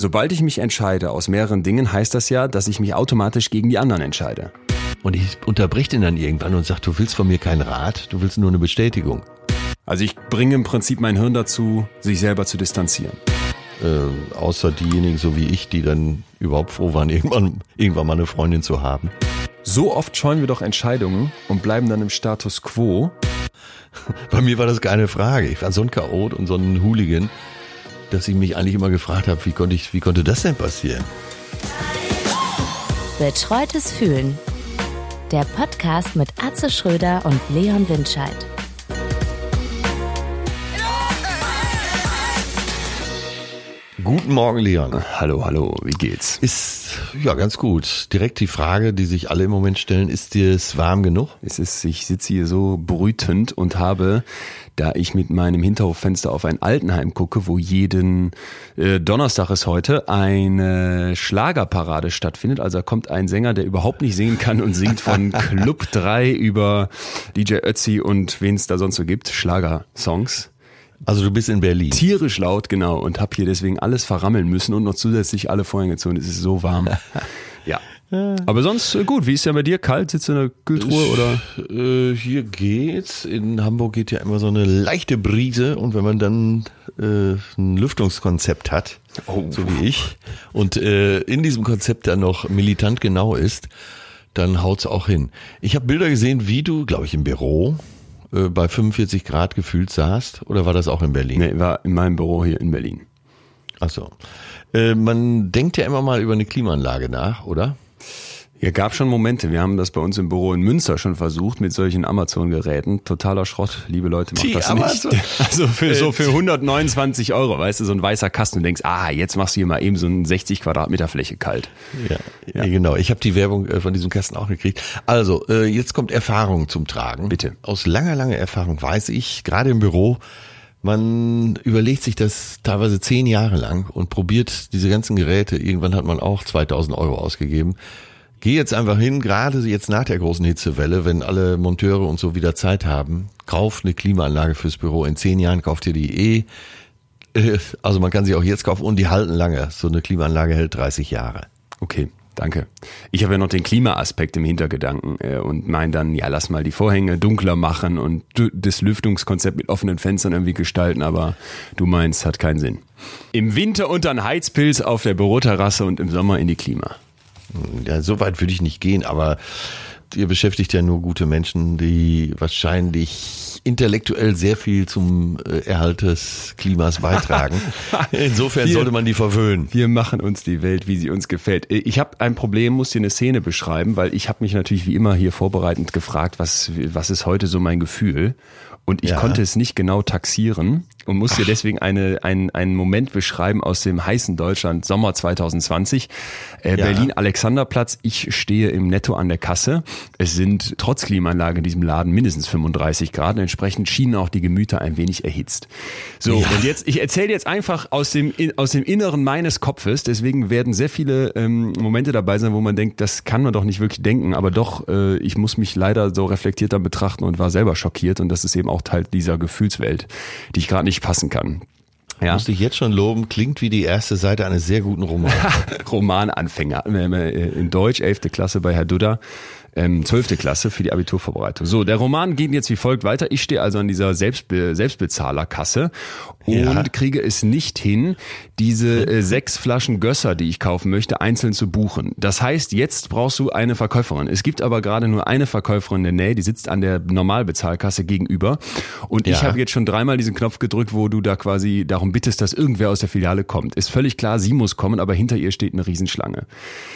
Sobald ich mich entscheide aus mehreren Dingen, heißt das ja, dass ich mich automatisch gegen die anderen entscheide. Und ich unterbrich den dann irgendwann und sag, du willst von mir keinen Rat, du willst nur eine Bestätigung. Also ich bringe im Prinzip mein Hirn dazu, sich selber zu distanzieren. Äh, außer diejenigen, so wie ich, die dann überhaupt froh waren, irgendwann, irgendwann mal eine Freundin zu haben. So oft scheuen wir doch Entscheidungen und bleiben dann im Status quo. Bei mir war das keine Frage. Ich war so ein Chaot und so ein Hooligan, dass ich mich eigentlich immer gefragt habe, wie konnte ich, wie konnte das denn passieren? Betreutes Fühlen. Der Podcast mit Atze Schröder und Leon Windscheid. Guten Morgen, Leon. Hallo, hallo, wie geht's? Ist ja ganz gut. Direkt die Frage, die sich alle im Moment stellen, ist dir es warm genug? Es ist, ich sitze hier so brütend und habe, da ich mit meinem Hinterhoffenster auf ein Altenheim gucke, wo jeden äh, Donnerstag ist heute eine Schlagerparade stattfindet. Also da kommt ein Sänger, der überhaupt nicht singen kann und singt von Club 3 über DJ Ötzi und wen es da sonst so gibt, Schlagersongs. Also du bist in Berlin. Tierisch laut, genau, und hab hier deswegen alles verrammeln müssen und noch zusätzlich alle Vorhänge zu und es ist so warm. ja. Aber sonst äh, gut, wie ist ja bei dir? Kalt? Sitzt du in der Kühltruhe oder? Äh, hier geht's. In Hamburg geht ja immer so eine leichte Brise und wenn man dann äh, ein Lüftungskonzept hat, Oh. so wie ich, und äh, in diesem Konzept dann noch militant genau ist, dann haut's auch hin. Ich habe Bilder gesehen, wie du, glaube ich, im Büro äh, bei 45 Grad gefühlt saßt. Oder war das auch in Berlin? Nee, war in meinem Büro hier in Berlin. Ach so. Äh, man denkt ja immer mal über eine Klimaanlage nach, oder? Ja, gab schon Momente. Wir haben das bei uns im Büro in Münster schon versucht mit solchen Amazon-Geräten. Totaler Schrott, liebe Leute, macht Die das Amazon- nicht. Also für so für 129 Euro, weißt du, so ein weißer Kasten. Du denkst, ah, jetzt machst du hier mal eben so ein 60 Quadratmeter Fläche kalt. Ja, ja. genau. Ich habe die Werbung äh, von diesem Kasten auch gekriegt. Also, äh, jetzt kommt Erfahrung zum Tragen. Bitte. Aus langer, langer Erfahrung weiß ich, gerade im Büro, man überlegt sich das teilweise zehn Jahre lang und probiert diese ganzen Geräte. Irgendwann hat man auch 2000 Euro ausgegeben. Geh jetzt einfach hin, gerade jetzt nach der großen Hitzewelle, wenn alle Monteure und so wieder Zeit haben, kauf eine Klimaanlage fürs Büro. In zehn Jahren kauft ihr die eh. Äh, Also man kann sie auch jetzt kaufen und die halten lange. So eine Klimaanlage hält 30 Jahre. Okay, danke. Ich habe ja noch den Klimaaspekt im Hintergedanken äh, und mein dann, ja, lass mal die Vorhänge dunkler machen und das Lüftungskonzept mit offenen Fenstern irgendwie gestalten, aber du meinst, hat keinen Sinn. Im Winter unter ein Heizpilz auf der Büroterrasse und im Sommer in die Klima. Ja, so weit würde ich nicht gehen, aber ihr beschäftigt ja nur gute Menschen, die wahrscheinlich intellektuell sehr viel zum äh, Erhalt des Klimas beitragen. Insofern Wir- sollte man die verwöhnen. Wir machen uns die Welt, wie sie uns gefällt. Ich habe ein Problem, muss dir eine Szene beschreiben, weil ich habe mich natürlich wie immer hier vorbereitend gefragt, was, was ist heute so mein Gefühl? Und ich Ja. konnte es nicht genau taxieren und muss dir deswegen eine, einen, einen Moment beschreiben aus dem heißen Deutschland Sommer 2020. Äh, Ja. Berlin Alexanderplatz. Ich stehe im Netto an der Kasse. Es sind trotz Klimaanlage in diesem Laden mindestens 35 Grad. Entsprechend schienen auch die Gemüter ein wenig erhitzt. So, Ja. und jetzt, ich erzähle jetzt einfach aus dem, aus dem Inneren meines Kopfes. Deswegen werden sehr viele ähm, Momente dabei sein, wo man denkt, das kann man doch nicht wirklich denken. Aber doch, äh, ich muss mich leider so reflektierter betrachten und war selber schockiert. Und das ist eben auch Teil dieser Gefühlswelt, die ich gerade nicht fassen kann. Ja. Muss ich jetzt schon loben, klingt wie die erste Seite eines sehr guten Romans. Romananfänger. äh, In Deutsch, 11. Klasse bei Herr ähm, 12. Klasse für die Abiturvorbereitung. So, der Roman geht jetzt wie folgt weiter. Ich stehe also an dieser Selbstbe Selbstbezahlerkasse und Ja. kriege es nicht hin, diese äh, sechs Flaschen Gösser, die ich kaufen möchte, einzeln zu buchen. Das heißt, jetzt brauchst du eine Verkäuferin. Es gibt aber gerade nur eine Verkäuferin in der Nähe, die sitzt an der Normalbezahlkasse gegenüber. Und ich Ja. habe jetzt schon dreimal diesen Knopf gedrückt, wo du da quasi darum bittest, dass irgendwer aus der Filiale kommt. Ist völlig klar, sie muss kommen, aber hinter ihr steht eine Riesenschlange.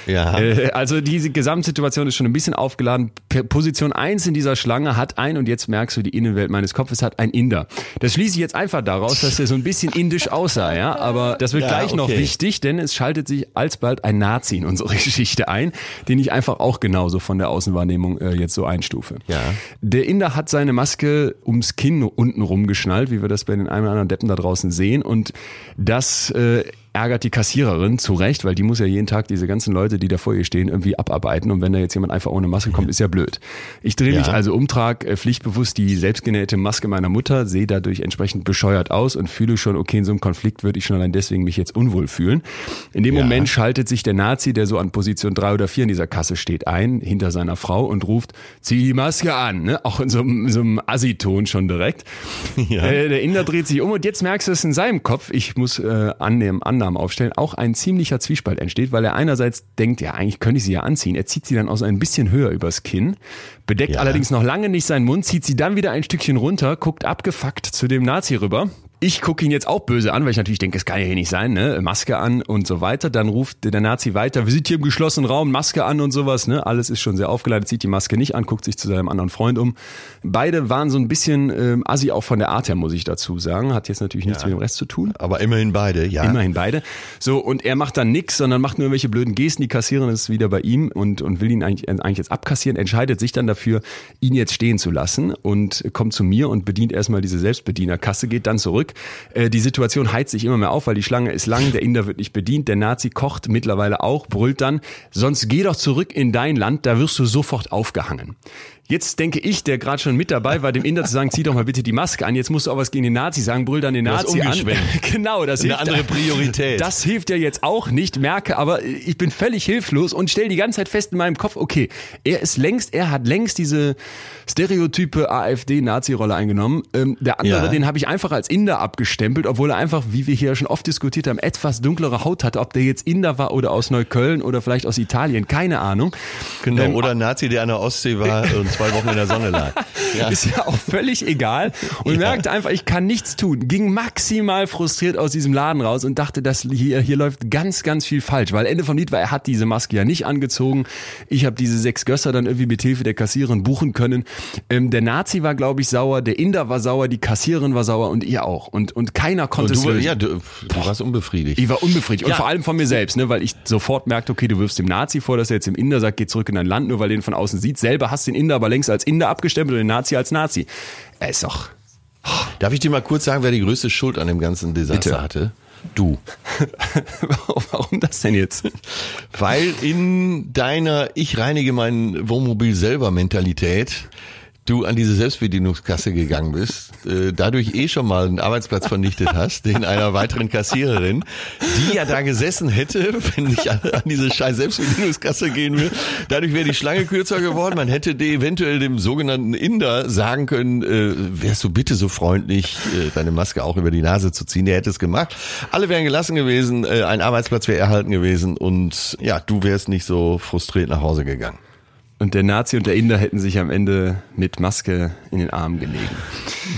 Ja. Äh, also diese Gesamtsituation ist schon ein bisschen aufgeladen. Position eins in dieser Schlange hat ein, und jetzt merkst du, die Innenwelt meines Kopfes hat ein Inder. Das schließe ich jetzt einfach daraus, dass er so ein bisschen indisch aussah, ja. Aber das wird Ja, gleich noch okay. wichtig, denn es schaltet sich alsbald ein Nazi in unsere Geschichte ein, den ich einfach auch genauso von der Außenwahrnehmung äh, jetzt so einstufe. Ja. Der Inder hat seine Maske ums Kinn unten rumgeschnallt, wie wir das bei den einen oder anderen Deppen da draußen sehen. Und das äh, ärgert die Kassiererin zu Recht, weil die muss ja jeden Tag diese ganzen Leute, die da vor ihr stehen, irgendwie abarbeiten. Und wenn da jetzt jemand einfach ohne Maske kommt, ist ja blöd. Ich drehe mich Ja. also um, trage äh, pflichtbewusst die selbstgenähte Maske meiner Mutter, sehe dadurch entsprechend bescheuert aus und fühle schon, okay, in so einem Konflikt würde ich schon allein deswegen mich jetzt unwohl fühlen. In dem Ja. Moment schaltet sich der Nazi, der so an Position drei oder vier in dieser Kasse steht, ein, hinter seiner Frau und ruft, zieh die Maske an, ne? auch in so einem, so einem Assi-Ton schon direkt. Ja. Äh, der Inder dreht sich um und jetzt merkst du es in seinem Kopf, ich muss äh, annehmen, Annahmen aufstellen, auch ein ziemlicher Zwiespalt entsteht, weil er einerseits denkt, ja, eigentlich könnte ich sie ja anziehen. Er zieht sie dann auch so ein bisschen höher übers Kinn, bedeckt Ja. allerdings noch lange nicht seinen Mund, zieht sie dann wieder ein Stückchen runter, guckt abgefuckt zu dem Nazi rüber. Ich gucke ihn jetzt auch böse an, weil ich natürlich denke, es kann ja hier nicht sein, ne? Maske an und so weiter. Dann ruft der Nazi weiter, wir sind hier im geschlossenen Raum, Maske an und sowas, ne? Alles ist schon sehr aufgeleitet, zieht die Maske nicht an, guckt sich zu seinem anderen Freund um. Beide waren so ein bisschen ähm, assi auch von der Art her, muss ich dazu sagen. Hat jetzt natürlich nichts mit dem Rest zu tun. Aber immerhin beide, ja. Immerhin beide. So, und er macht dann nix, sondern macht nur irgendwelche blöden Gesten. Die Kassiererin ist wieder bei ihm und, und will ihn eigentlich, eigentlich jetzt abkassieren, entscheidet sich dann dafür, ihn jetzt stehen zu lassen und kommt zu mir und bedient erstmal diese Selbstbedienerkasse, geht dann zurück. Äh, die Situation heizt sich immer mehr auf, weil die Schlange ist lang, der Inder wird nicht bedient, der Nazi kocht mittlerweile auch, brüllt dann, sonst geh doch zurück in dein Land, da wirst du sofort aufgehangen. Jetzt denke ich, der gerade schon mit dabei war, dem Inder zu sagen, zieh doch mal bitte die Maske an, jetzt musst du auch was gegen den Nazi sagen, brüll dann den hast Nazi an. Genau, das Eine hilft- andere Priorität. Das hilft ja jetzt auch nicht, merke, aber ich bin völlig hilflos und stelle die ganze Zeit fest in meinem Kopf, okay, er ist längst, er hat längst diese stereotype AfD-Nazi-Rolle eingenommen. Ähm, der andere, Ja. den habe ich einfach als Inder abgestempelt, obwohl er einfach, wie wir hier schon oft diskutiert haben, etwas dunklere Haut hatte. Ob der jetzt Inder war oder aus Neukölln oder vielleicht aus Italien, keine Ahnung. Genau, Ähm, oder ein Nazi, der an der Ostsee war und zwei Wochen in der Sonne lag. Ja. Ist ja auch völlig egal. Und Ja. merkte einfach, ich kann nichts tun. Ging maximal frustriert aus diesem Laden raus und dachte, dass hier, hier läuft ganz, ganz viel falsch. Weil Ende vom Lied war, er hat diese Maske ja nicht angezogen. Ich habe diese sechs Gösser dann irgendwie mit Hilfe der Kassiererin buchen können. Ähm, der Nazi war, glaube ich, sauer, der Inder war sauer, die Kassiererin war sauer und ihr auch. Und, und keiner konnte Und es du, lösen. ja, du, du warst unbefriedigt. Ich war unbefriedigt. Und Ja. vor allem von mir selbst, ne, weil ich sofort merkte, okay, du wirfst dem Nazi vor, dass er jetzt im Inder sagt, geh zurück in dein Land, nur weil den von außen sieht. Selber hast den Inder aber längst als Inder abgestempelt und den Nazi als Nazi. Er ist doch. Darf ich dir mal kurz sagen, wer die größte Schuld an dem ganzen Desaster Bitte. hatte? Du. Warum das denn jetzt? Weil in deiner Ich reinige mein Wohnmobil selber Mentalität du an diese Selbstbedienungskasse gegangen bist, äh, dadurch eh schon mal einen Arbeitsplatz vernichtet hast, den einer weiteren Kassiererin, die ja da gesessen hätte, wenn ich an, an diese scheiß Selbstbedienungskasse gehen will. Dadurch wäre die Schlange kürzer geworden. Man hätte dir eventuell dem sogenannten Inder sagen können, äh, wärst du bitte so freundlich, äh, deine Maske auch über die Nase zu ziehen. Der hätte es gemacht. Alle wären gelassen gewesen, äh, ein Arbeitsplatz wäre erhalten gewesen und ja, du wärst nicht so frustriert nach Hause gegangen. Und der Nazi und der Inder hätten sich am Ende mit Maske in den Arm gelegen.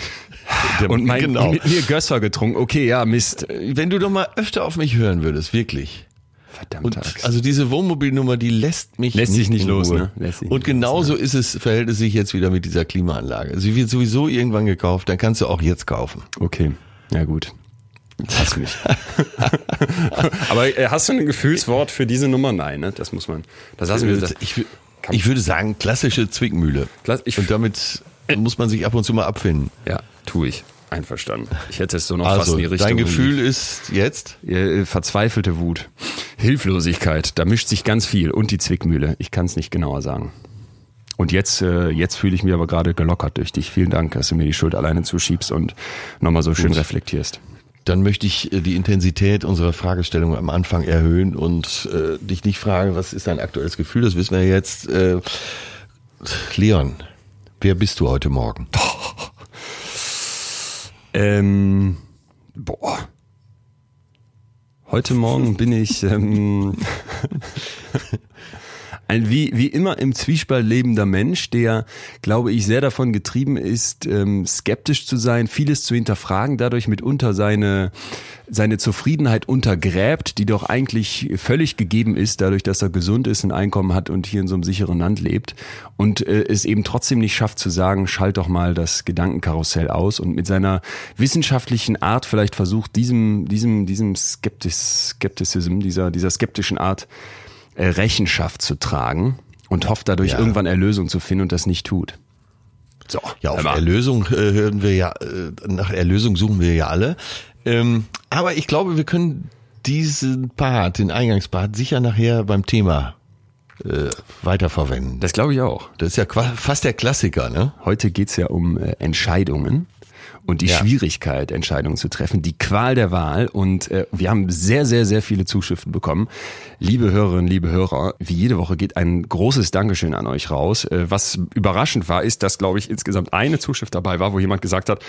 Und mein, Genau. mit mir Gösser getrunken. Okay, ja, Mist. Wenn du doch mal öfter auf mich hören würdest, wirklich. Verdammt. Also diese Wohnmobilnummer, die lässt mich Lässt sich nicht los, ne? Lässt sich Und nicht genauso ist es, verhält es sich jetzt wieder mit dieser Klimaanlage. Sie wird sowieso irgendwann gekauft, dann kannst du auch jetzt kaufen. Okay, ja gut. Hass mich. Aber äh, hast du ein Gefühlswort für diese Nummer? Nein, ne? Das muss man. Das lassen wir. Ich, wü- ich würde sagen, klassische Zwickmühle. Ich- Und damit muss man sich ab und zu mal abfinden. Ja, tue ich. Einverstanden. Ich hätte es so noch fast Also, in die Richtung. dein Gefühl ist jetzt? Äh, verzweifelte Wut, Hilflosigkeit, da mischt sich ganz viel und die Zwickmühle. Ich kann es nicht genauer sagen. Und jetzt, äh, jetzt fühle ich mich aber gerade gelockert durch dich. Vielen Dank, dass du mir die Schuld alleine zuschiebst und nochmal so schön Gut. reflektierst. Dann möchte ich äh, die Intensität unserer Fragestellung am Anfang erhöhen und äh, dich nicht fragen, was ist dein aktuelles Gefühl? Das wissen wir jetzt. Äh, Leon, wer bist du heute Morgen? Ähm, boah. Heute Morgen bin ich ähm, ein wie, wie immer im Zwiespalt lebender Mensch, der, glaube ich, sehr davon getrieben ist, ähm, skeptisch zu sein, vieles zu hinterfragen, dadurch mitunter seine, seine Zufriedenheit untergräbt, die doch eigentlich völlig gegeben ist, dadurch, dass er gesund ist, ein Einkommen hat und hier in so einem sicheren Land lebt. Und äh, es eben trotzdem nicht schafft zu sagen, schalt doch mal das Gedankenkarussell aus und mit seiner wissenschaftlichen Art vielleicht versucht, diesem, diesem, diesem Skeptis, Skepticism, dieser, dieser skeptischen Art Rechenschaft zu tragen und hofft dadurch Ja. irgendwann Erlösung zu finden und das nicht tut. So, Ja, auf mal. Erlösung äh, hören wir ja, äh, nach Erlösung suchen wir ja alle. Ähm, aber ich glaube, wir können diesen Part, den Eingangspart, sicher nachher beim Thema äh, weiterverwenden. Das glaube ich auch. Das ist ja fast der Klassiker, ne? Heute geht's ja um äh, Entscheidungen und die ja. Schwierigkeit, Entscheidungen zu treffen, die Qual der Wahl. Und äh, wir haben sehr, sehr, sehr viele Zuschriften bekommen. Liebe Hörerinnen, liebe Hörer, wie jede Woche geht ein großes Dankeschön an euch raus. Äh, was überraschend war, ist, dass, glaube ich, insgesamt eine Zuschrift dabei war, wo jemand gesagt hat,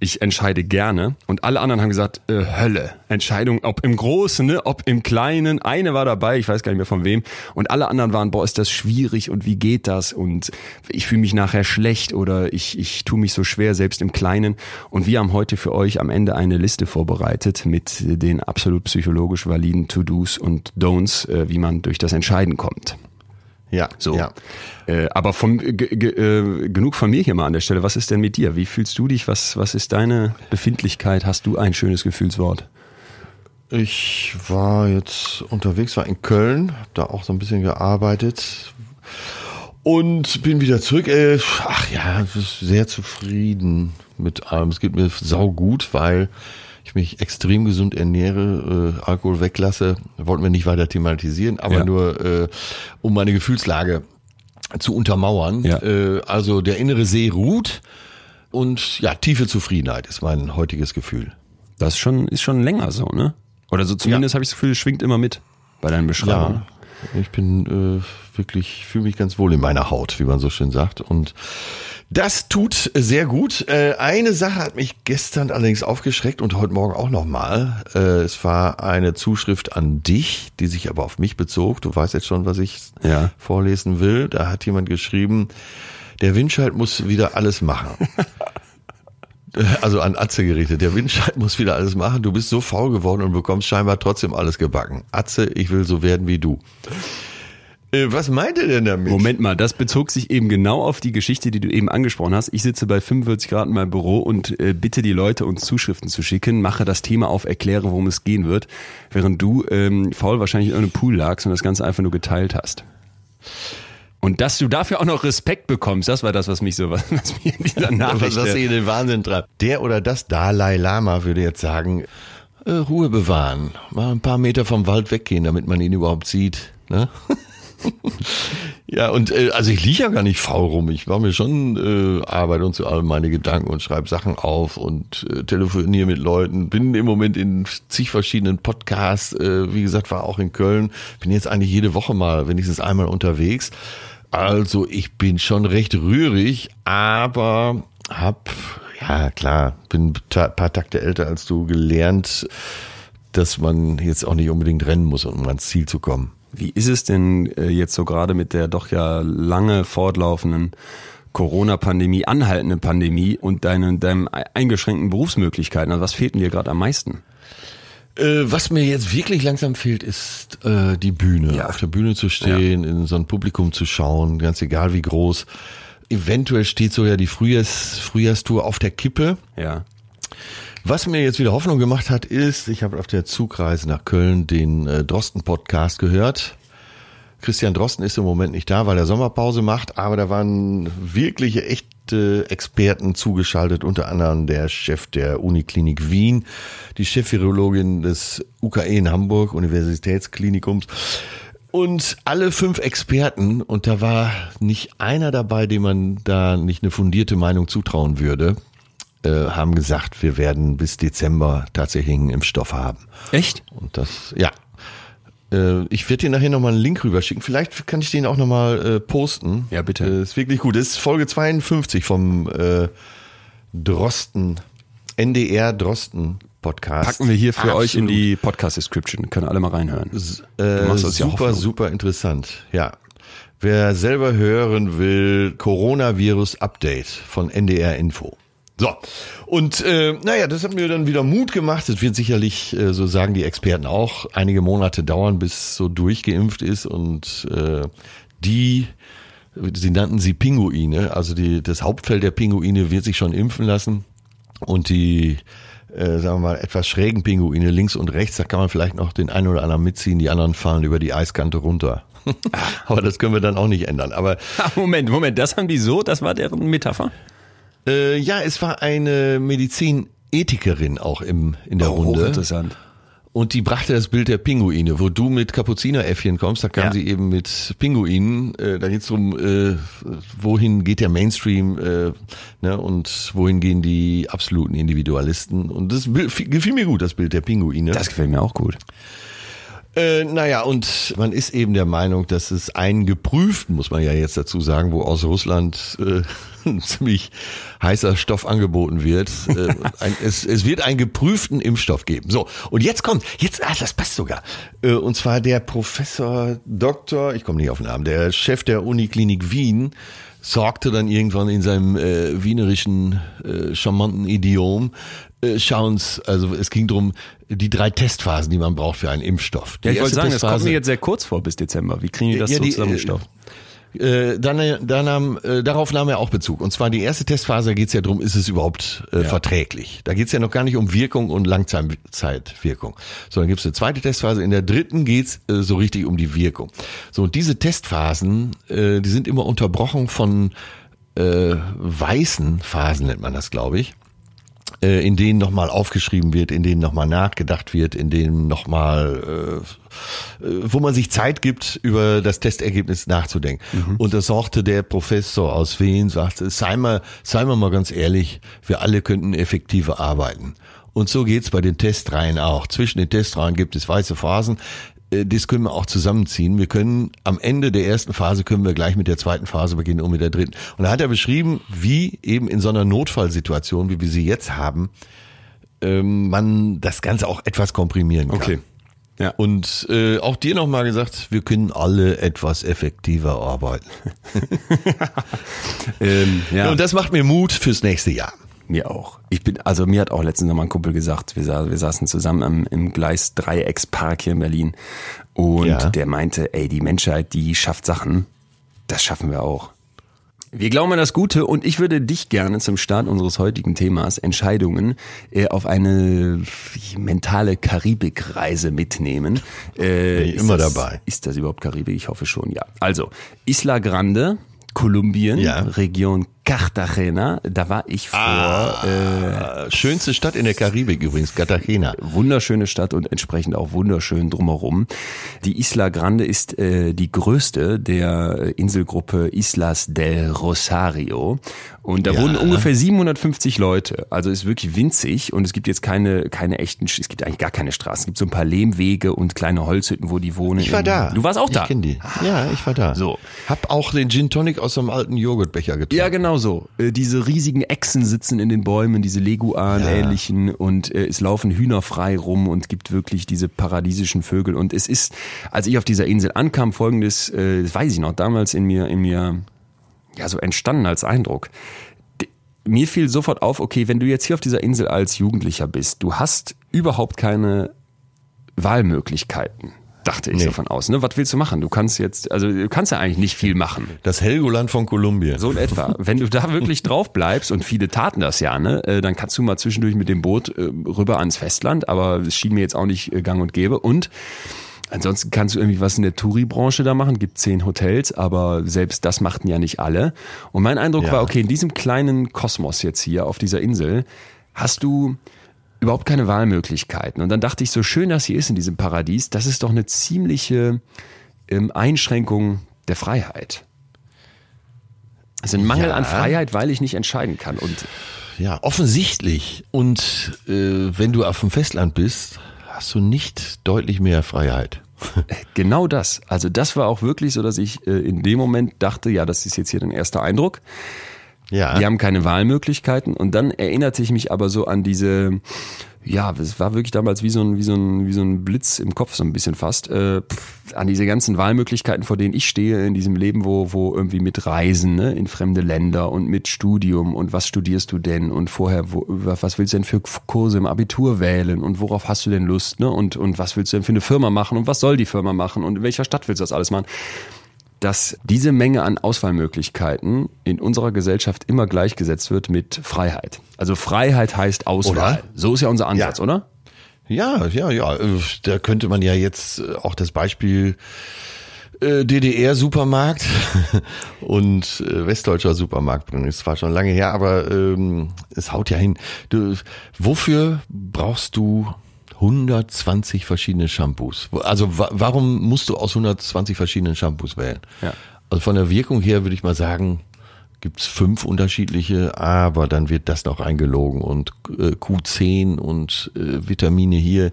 ich entscheide gerne. Und alle anderen haben gesagt, äh, Hölle. Entscheidung, ob im Großen, ne, ob im Kleinen. Eine war dabei, ich weiß gar nicht mehr von wem. Und alle anderen waren, boah, ist das schwierig und wie geht das? Und ich fühle mich nachher schlecht oder ich, ich tue mich so schwer, selbst im Kleinen. Und wir haben heute für euch am Ende eine Liste vorbereitet mit den absolut psychologisch validen To-Dos und Don'ts, äh, wie man durch das Entscheiden kommt. Ja, so. Ja. Äh, aber von, äh, genug von mir hier mal an der Stelle. Was ist denn mit dir? Wie fühlst du dich? Was, was ist deine Befindlichkeit? Hast du ein schönes Gefühlswort? Ich war jetzt unterwegs, war in Köln, habe da auch so ein bisschen gearbeitet und bin wieder zurück. Äh, ach ja, sehr zufrieden mit allem. Es geht mir sau gut, weil ich mich extrem gesund ernähre, äh, Alkohol weglasse, wollten wir nicht weiter thematisieren, aber ja. nur äh, um meine Gefühlslage zu untermauern. Ja. Äh, also der innere See ruht und ja, tiefe Zufriedenheit ist mein heutiges Gefühl. Das schon, ist schon länger so, ne? Oder so zumindest ja. habe ich das Gefühl, es schwingt immer mit bei deinen Beschreibungen. Ja, ich bin äh, wirklich, fühle mich ganz wohl in meiner Haut, wie man so schön sagt. Und das tut sehr gut. Äh, eine Sache hat mich gestern allerdings aufgeschreckt und heute Morgen auch nochmal. Äh, es war eine Zuschrift an dich, die sich aber auf mich bezog. Du weißt jetzt schon, was ich ja. vorlesen will. Da hat jemand geschrieben, der Windscheid muss wieder alles machen. also an Atze gerichtet. Der Windscheid muss wieder alles machen. Du bist so faul geworden und bekommst scheinbar trotzdem alles gebacken. Atze, ich will so werden wie du. Äh, was meint er denn damit? Moment mal, das bezog sich eben genau auf die Geschichte, die du eben angesprochen hast. Ich sitze bei 45 Grad in meinem Büro und äh, bitte die Leute, uns Zuschriften zu schicken, mache das Thema auf, erkläre, worum es gehen wird, während du ähm, faul wahrscheinlich in einem Pool lagst und das Ganze einfach nur geteilt hast. Und dass du dafür auch noch Respekt bekommst, das war das, was mich so, was, was mir in dieser Nachricht... was hier den Wahnsinn treibt. Der oder das Dalai Lama würde jetzt sagen, äh, Ruhe bewahren, mal ein paar Meter vom Wald weggehen, damit man ihn überhaupt sieht. Ne? ja, und äh, also ich liege ja gar nicht faul rum. Ich mache mir schon äh, Arbeit und zu allem meine Gedanken und schreibe Sachen auf und äh, telefoniere mit Leuten. Bin im Moment in zig verschiedenen Podcasts. Äh, wie gesagt, war auch in Köln. Bin jetzt eigentlich jede Woche mal, wenigstens einmal unterwegs. Also ich bin schon recht rührig, aber hab, ja klar, bin ein paar Takte älter als du gelernt, dass man jetzt auch nicht unbedingt rennen muss, um ans Ziel zu kommen. Wie ist es denn äh, jetzt so gerade mit der doch ja lange fortlaufenden Corona-Pandemie, anhaltende Pandemie und deinen, deinen eingeschränkten Berufsmöglichkeiten? Also was fehlt dir gerade am meisten? Äh, was mir jetzt wirklich langsam fehlt, ist äh, die Bühne. Ja. Auf der Bühne zu stehen, ja. in so ein Publikum zu schauen, ganz egal wie groß. Eventuell steht so ja die Frühjahrs, Frühjahrstour auf der Kippe. Ja. Was mir jetzt wieder Hoffnung gemacht hat, ist, ich habe auf der Zugreise nach Köln den äh, Drosten-Podcast gehört. Christian Drosten ist im Moment nicht da, weil er Sommerpause macht, aber da waren wirkliche, echte Experten zugeschaltet, unter anderem der Chef der Uniklinik Wien, die Chefvirologin des UKE in Hamburg, Universitätsklinikums. Und alle fünf Experten, und da war nicht einer dabei, dem man da nicht eine fundierte Meinung zutrauen würde, äh, haben gesagt, wir werden bis Dezember tatsächlich einen Impfstoff haben. Echt? Und das, ja. Äh, ich werde dir nachher nochmal einen Link rüberschicken. Vielleicht kann ich den auch nochmal äh, posten. Ja, bitte. Äh, ist wirklich gut. Das ist Folge 52 vom äh, Drosten, NDR Drosten Podcast. Packen wir hier für Absolut. euch in die Podcast-Description. Können alle mal reinhören. Äh, super, ja super interessant. Ja. Wer selber hören will, Coronavirus Update von NDR Info. So, und äh, naja, das hat mir dann wieder Mut gemacht. Es wird sicherlich, äh, so sagen die Experten auch, einige Monate dauern, bis so durchgeimpft ist. Und äh, die, sie nannten sie Pinguine, also die, das Hauptfeld der Pinguine wird sich schon impfen lassen. Und die, äh, sagen wir mal, etwas schrägen Pinguine links und rechts, da kann man vielleicht noch den einen oder anderen mitziehen, die anderen fallen über die Eiskante runter. Aber das können wir dann auch nicht ändern. Aber Moment, Moment, das haben die so, das war deren Metapher? Äh, ja, es war eine Medizinethikerin auch im, in der oh, Runde. Interessant. und die brachte das Bild der Pinguine, wo du mit Kapuzineräffchen kommst, da kam Ja. sie eben mit Pinguinen, äh, da geht's um, äh, wohin geht der Mainstream äh, ne, und wohin gehen die absoluten Individualisten und das Bild, gefiel mir gut, das Bild der Pinguine. Das gefällt mir auch gut. Äh, naja, und man ist eben der Meinung, dass es einen geprüften, muss man ja jetzt dazu sagen, wo aus Russland äh, ein ziemlich heißer Stoff angeboten wird. Äh, ein, es, es wird einen geprüften Impfstoff geben. So, und jetzt kommt, jetzt, ah, das passt sogar. Äh, und zwar der Professor Doktor, ich komme nicht auf den Namen, der Chef der Uniklinik Wien, sorgte dann irgendwann in seinem äh, wienerischen, äh, charmanten Idiom, äh, schauens, also es ging drum die drei Testphasen, die man braucht für einen Impfstoff. Die Ja, ich wollte sagen, das kommt Testphase- mir jetzt sehr kurz vor bis Dezember. Wie kriegen die das Ja, so die, zusammengestaucht? Äh, dann, dann nahm, äh, darauf nahm er auch Bezug. Und zwar die erste Testphase, da geht es ja drum, ist es überhaupt äh, verträglich. Da geht es ja noch gar nicht um Wirkung und Langzeitwirkung. So, dann gibt es eine zweite Testphase. In der dritten geht's äh, so richtig um die Wirkung. So, und diese Testphasen, äh, die sind immer unterbrochen von äh, weißen Phasen, nennt man das, glaube ich äh, in denen nochmal aufgeschrieben wird, in denen nochmal nachgedacht wird, in denen nochmal, äh, äh, wo man sich Zeit gibt, über das Testergebnis nachzudenken. Und das sorgte der Professor aus Wien, sagte, sei mal, sei mal mal ganz ehrlich, wir alle könnten effektiver arbeiten. Und so geht's bei den Testreihen auch. Zwischen den Testreihen gibt es weiße Phasen. Äh, Das können wir auch zusammenziehen. Wir können am Ende der ersten Phase können wir gleich mit der zweiten Phase beginnen und mit der dritten. Und da hat er beschrieben, wie eben in so einer Notfallsituation, wie wir sie jetzt haben, ähm, man das Ganze auch etwas komprimieren kann. Okay. Ja. Und äh, auch dir nochmal gesagt, wir können alle etwas effektiver arbeiten. Ähm, ja. Und das macht mir Mut fürs nächste Jahr. Mir auch. Ich bin, also mir hat auch letztens noch mal ein Kumpel gesagt, wir, sa wir saßen zusammen am, im Gleis Dreieckspark hier in Berlin und Ja. der meinte, ey, die Menschheit, die schafft Sachen, das schaffen wir auch. Wir glauben an das Gute und ich würde dich gerne zum Start unseres heutigen Themas Entscheidungen äh, auf eine mentale Karibikreise mitnehmen. Äh, Bin ich ist immer das, dabei. Ist das überhaupt Karibik? Ich hoffe schon, ja. Also, Isla Grande, Kolumbien, Ja. Region Cartagena, da war ich vor Äh, schönste Stadt in der Karibik übrigens, Cartagena. wunderschöne Stadt und entsprechend auch wunderschön drumherum. Die Isla Grande ist äh, die größte der Inselgruppe Islas del Rosario. Und da Ja. wohnen ungefähr 750 Leute. Also ist wirklich winzig und es gibt jetzt keine, keine echten, es gibt eigentlich gar keine Straßen. Es gibt so ein paar Lehmwege und kleine Holzhütten, wo die wohnen. Ich war da. Du warst auch da. Ich kenne die. Ja, ich war da. So. Hab auch den Gin Tonic aus so einem alten Joghurtbecher getrunken. Ja, genau so. Äh, diese riesigen Echsen sitzen in den Bäumen, diese Leguan-ähnlichen und äh, es laufen Hühner frei rum und gibt wirklich diese paradiesischen Vögel. Und es ist, als ich auf dieser Insel ankam, folgendes, äh, das weiß ich noch, damals in mir, in mir, ja, so entstanden als Eindruck. D- Mir fiel sofort auf, okay, wenn du jetzt hier auf dieser Insel als Jugendlicher bist, du hast überhaupt keine Wahlmöglichkeiten. Dachte ich Nee. so von außen. Ne? Was willst du machen? Du kannst jetzt, also du kannst ja eigentlich nicht viel machen. Das Helgoland von Kolumbien. So in etwa. Wenn du da wirklich drauf bleibst, und viele taten das ja, ne, äh, dann kannst du mal zwischendurch mit dem Boot äh, rüber ans Festland, aber es schien mir jetzt auch nicht äh, gang und gäbe. Und ansonsten kannst du irgendwie was in der Touri-Branche da machen, gibt zehn Hotels, aber selbst das machten ja nicht alle. Und mein Eindruck Ja. war, okay, in diesem kleinen Kosmos jetzt hier auf dieser Insel hast du überhaupt keine Wahlmöglichkeiten. Und dann dachte ich, so schön das hier ist in diesem Paradies, das ist doch eine ziemliche ähm, Einschränkung der Freiheit. Also ein Mangel Ja. an Freiheit, weil ich nicht entscheiden kann. Und Ja, offensichtlich. Und äh, wenn du auf dem Festland bist, hast du nicht deutlich mehr Freiheit. genau das. Also das war auch wirklich so, dass ich äh, in dem Moment dachte, ja, das ist jetzt hier dein erster Eindruck. Ja. Die haben keine Wahlmöglichkeiten. Und dann erinnerte ich mich aber so an diese, ja, es war wirklich damals wie so ein, wie so ein, wie so ein Blitz im Kopf, so ein bisschen fast, äh, pff, an diese ganzen Wahlmöglichkeiten, vor denen ich stehe in diesem Leben, wo, wo irgendwie mit Reisen, ne, in fremde Länder und mit Studium und was studierst du denn und vorher, wo, was willst du denn für Kurse im Abitur wählen und worauf hast du denn Lust, ne, und, und was willst du denn für eine Firma machen und was soll die Firma machen und in welcher Stadt willst du das alles machen? Dass diese Menge an Auswahlmöglichkeiten in unserer Gesellschaft immer gleichgesetzt wird mit Freiheit. Also Freiheit heißt Auswahl. Oder? So ist ja unser Ansatz, Ja. oder? Ja, ja, ja. äh, Da könnte man ja jetzt äh, auch das Beispiel äh, DDR-Supermarkt und westdeutscher Supermarkt bringen. Es war schon lange her, aber ähm, es haut ja hin. Du, wofür brauchst du 120 verschiedene Shampoos. Also wa warum musst du aus 120 verschiedenen Shampoos wählen? Ja. Also von der Wirkung her würde ich mal sagen, gibt's fünf unterschiedliche, aber dann wird das noch eingelogen und äh, Q10 und äh, Vitamine hier, äh,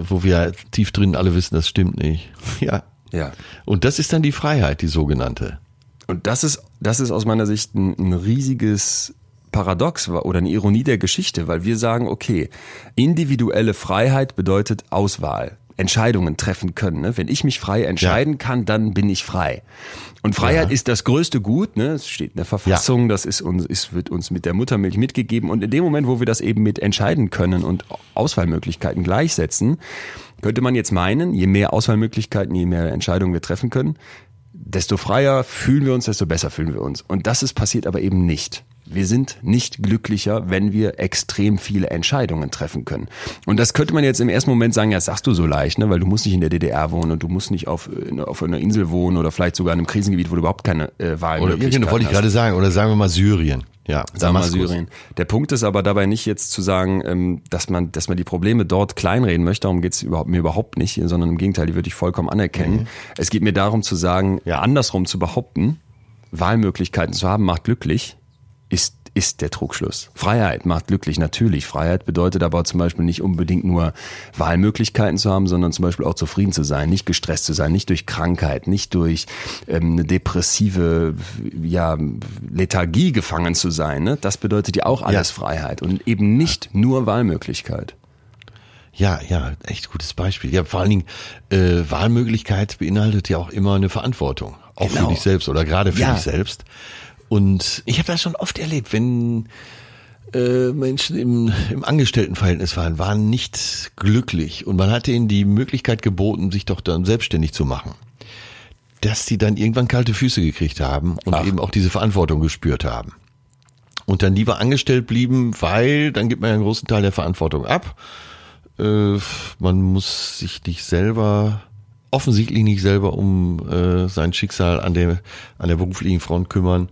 wo wir tief drin alle wissen, das stimmt nicht. Ja. Ja. Und das ist dann die Freiheit, die sogenannte. Und das ist, das ist aus meiner Sicht ein, ein riesiges Paradox oder eine Ironie der Geschichte, weil wir sagen, okay, individuelle Freiheit bedeutet Auswahl. Entscheidungen treffen können. Ne? Wenn ich mich frei entscheiden ja. kann, dann bin ich frei. Und Freiheit ja. ist das größte Gut, ne? Es steht in der Verfassung, ja. das ist uns, ist, wird uns mit der Muttermilch mitgegeben. Und in dem Moment, wo wir das eben mit entscheiden können und Auswahlmöglichkeiten gleichsetzen, könnte man jetzt meinen, je mehr Auswahlmöglichkeiten, je mehr Entscheidungen wir treffen können, desto freier fühlen wir uns, desto besser fühlen wir uns. Und das ist passiert aber eben nicht wir sind nicht glücklicher, wenn wir extrem viele Entscheidungen treffen können. Und das könnte man jetzt im ersten Moment sagen, ja, das sagst du so leicht, ne? weil du musst nicht in der DDR wohnen und du musst nicht auf, auf einer Insel wohnen oder vielleicht sogar in einem Krisengebiet, wo du überhaupt keine äh, Wahlmöglichkeit oder, ja, wollte ich gerade sagen, oder sagen wir mal Syrien. Ja, sagen wir mal Syrien. Der Punkt ist aber dabei nicht jetzt zu sagen, ähm, dass man, dass man die Probleme dort kleinreden möchte. Darum geht's überhaupt, mir überhaupt nicht, sondern im Gegenteil, die würde ich vollkommen anerkennen. Mhm. Es geht mir darum zu sagen, ja, andersrum zu behaupten, Wahlmöglichkeiten zu haben, macht glücklich, ist ist der Trugschluss. Freiheit macht glücklich, natürlich. Freiheit bedeutet aber zum Beispiel nicht unbedingt nur Wahlmöglichkeiten zu haben, sondern zum Beispiel auch zufrieden zu sein, nicht gestresst zu sein, nicht durch Krankheit, nicht durch ähm, eine depressive ja, Lethargie gefangen zu sein. Ne? Das bedeutet ja auch alles ja. Freiheit und eben nicht nur Wahlmöglichkeit. Ja, ja, echt gutes Beispiel. Ja, vor allen Dingen, äh, Wahlmöglichkeit beinhaltet ja auch immer eine Verantwortung. Auch genau. für dich selbst oder gerade für ja. dich selbst. Und ich habe das schon oft erlebt, wenn äh, Menschen im, im Angestelltenverhältnis waren, waren nicht glücklich und man hatte ihnen die Möglichkeit geboten, sich doch dann selbstständig zu machen. Dass sie dann irgendwann kalte Füße gekriegt haben und Ach. eben auch diese Verantwortung gespürt haben. Und dann lieber angestellt blieben, weil dann gibt man ja einen großen Teil der Verantwortung ab. Äh, man muss sich nicht selber offensichtlich nicht selber um äh, sein Schicksal an der, an der beruflichen Front kümmern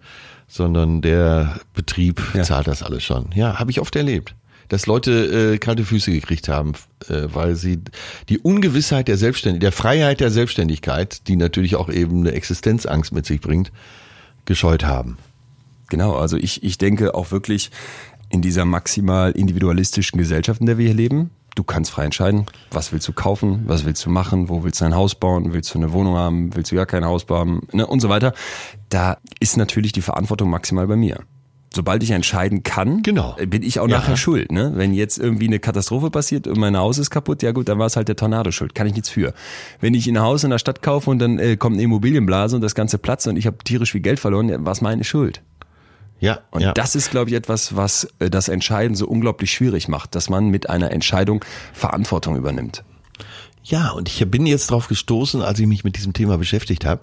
sondern der Betrieb ja. zahlt das alles schon. Ja, habe ich oft erlebt. Dass Leute äh, kalte Füße gekriegt haben, äh, weil sie die Ungewissheit der Selbstständigkeit, der Freiheit der Selbstständigkeit, die natürlich auch eben eine Existenzangst mit sich bringt, gescheut haben. Genau, also ich, ich denke auch wirklich in dieser maximal individualistischen Gesellschaft, in der wir hier leben, du kannst frei entscheiden, was willst du kaufen, was willst du machen, wo willst du ein Haus bauen, willst du eine Wohnung haben, willst du gar kein Haus bauen ne, und so weiter. Da ist natürlich die Verantwortung maximal bei mir. Sobald ich entscheiden kann, genau. bin ich auch ja. nachher schuld. Ne? Wenn jetzt irgendwie eine Katastrophe passiert und mein Haus ist kaputt, ja gut, dann war es halt der Tornado schuld. Kann ich nichts für. Wenn ich ein Haus in der Stadt kaufe und dann äh, kommt eine Immobilienblase und das ganze Platz und ich habe tierisch viel Geld verloren, ja, war es meine Schuld. Ja. Und ja. das ist, glaube ich, etwas, was äh, das Entscheiden so unglaublich schwierig macht, dass man mit einer Entscheidung Verantwortung übernimmt. Ja, und ich bin jetzt darauf gestoßen, als ich mich mit diesem Thema beschäftigt habe,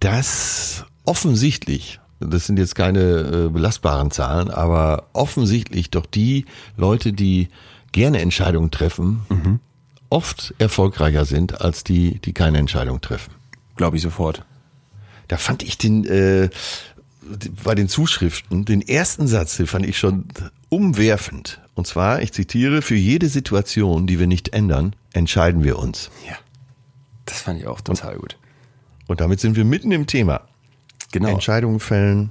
dass offensichtlich, das sind jetzt keine äh, belastbaren Zahlen, aber offensichtlich doch die Leute, die gerne Entscheidungen treffen, mhm. oft erfolgreicher sind als die, die keine Entscheidung treffen. Glaube ich sofort. Da fand ich den äh, bei den Zuschriften, den ersten Satz, den fand ich schon umwerfend. Und zwar, ich zitiere, für jede Situation, die wir nicht ändern, entscheiden wir uns. Ja. Das fand ich auch total und, gut. Und damit sind wir mitten im Thema. Genau. Entscheidungen fällen.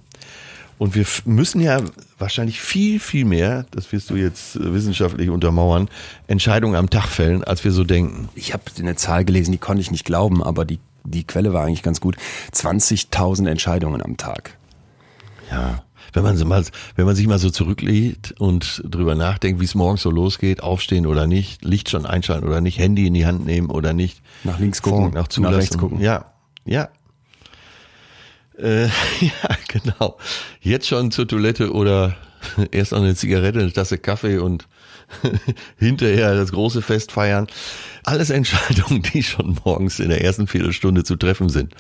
Und wir müssen ja wahrscheinlich viel, viel mehr, das wirst du jetzt äh, wissenschaftlich untermauern, Entscheidungen am Tag fällen, als wir so denken. Ich habe eine Zahl gelesen, die konnte ich nicht glauben, aber die, die Quelle war eigentlich ganz gut. 20.000 Entscheidungen am Tag. Ja. Wenn man, mal, wenn man sich mal so zurücklegt und drüber nachdenkt, wie es morgens so losgeht, aufstehen oder nicht, Licht schon einschalten oder nicht, Handy in die Hand nehmen oder nicht. Nach links gucken, nach, nach rechts gucken. Ja, ja. Äh, ja, genau. Jetzt schon zur Toilette oder erst noch eine Zigarette, eine Tasse Kaffee und hinterher das große Fest feiern. Alles Entscheidungen, die schon morgens in der ersten Viertelstunde zu treffen sind.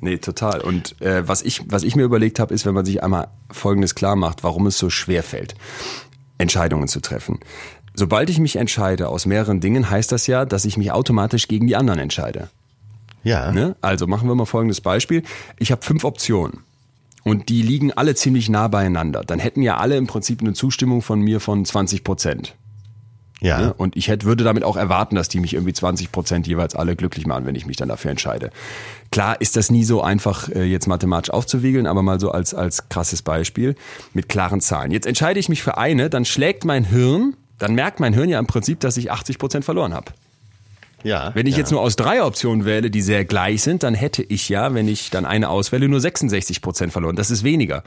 Nee, total. Und äh, was, ich, was ich mir überlegt habe, ist, wenn man sich einmal Folgendes klar macht, warum es so schwer fällt, Entscheidungen zu treffen. Sobald ich mich entscheide aus mehreren Dingen, heißt das ja, dass ich mich automatisch gegen die anderen entscheide. Ja. Ne? Also machen wir mal folgendes Beispiel. Ich habe fünf Optionen. Und die liegen alle ziemlich nah beieinander. Dann hätten ja alle im Prinzip eine Zustimmung von mir von 20 Prozent. Ja. Ne? Und ich hätte, würde damit auch erwarten, dass die mich irgendwie 20 Prozent jeweils alle glücklich machen, wenn ich mich dann dafür entscheide. Klar ist das nie so einfach, äh, jetzt mathematisch aufzuwiegeln, aber mal so als, als krasses Beispiel mit klaren Zahlen. Jetzt entscheide ich mich für eine, dann schlägt mein Hirn, dann merkt mein Hirn ja im Prinzip, dass ich 80 Prozent verloren habe. Ja. Wenn ich ja. jetzt nur aus drei Optionen wähle, die sehr gleich sind, dann hätte ich ja, wenn ich dann eine auswähle, nur 66 Prozent verloren. Das ist weniger.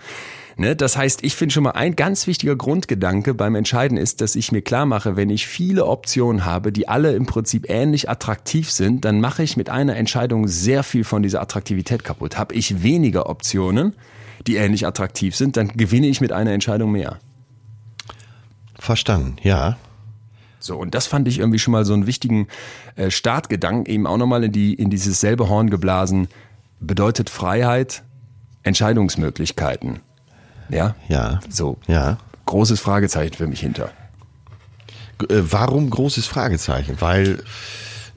Ne? Das heißt, ich finde schon mal ein ganz wichtiger Grundgedanke beim Entscheiden ist, dass ich mir klar mache, wenn ich viele Optionen habe, die alle im Prinzip ähnlich attraktiv sind, dann mache ich mit einer Entscheidung sehr viel von dieser Attraktivität kaputt. Habe ich weniger Optionen, die ähnlich attraktiv sind, dann gewinne ich mit einer Entscheidung mehr. Verstanden, ja. So, und das fand ich irgendwie schon mal so einen wichtigen äh, Startgedanken, eben auch nochmal in, die, in dieses selbe Horn geblasen, bedeutet Freiheit, Entscheidungsmöglichkeiten. Ja? Ja. So, Ja. großes Fragezeichen für mich hinter. Äh, warum großes Fragezeichen? Weil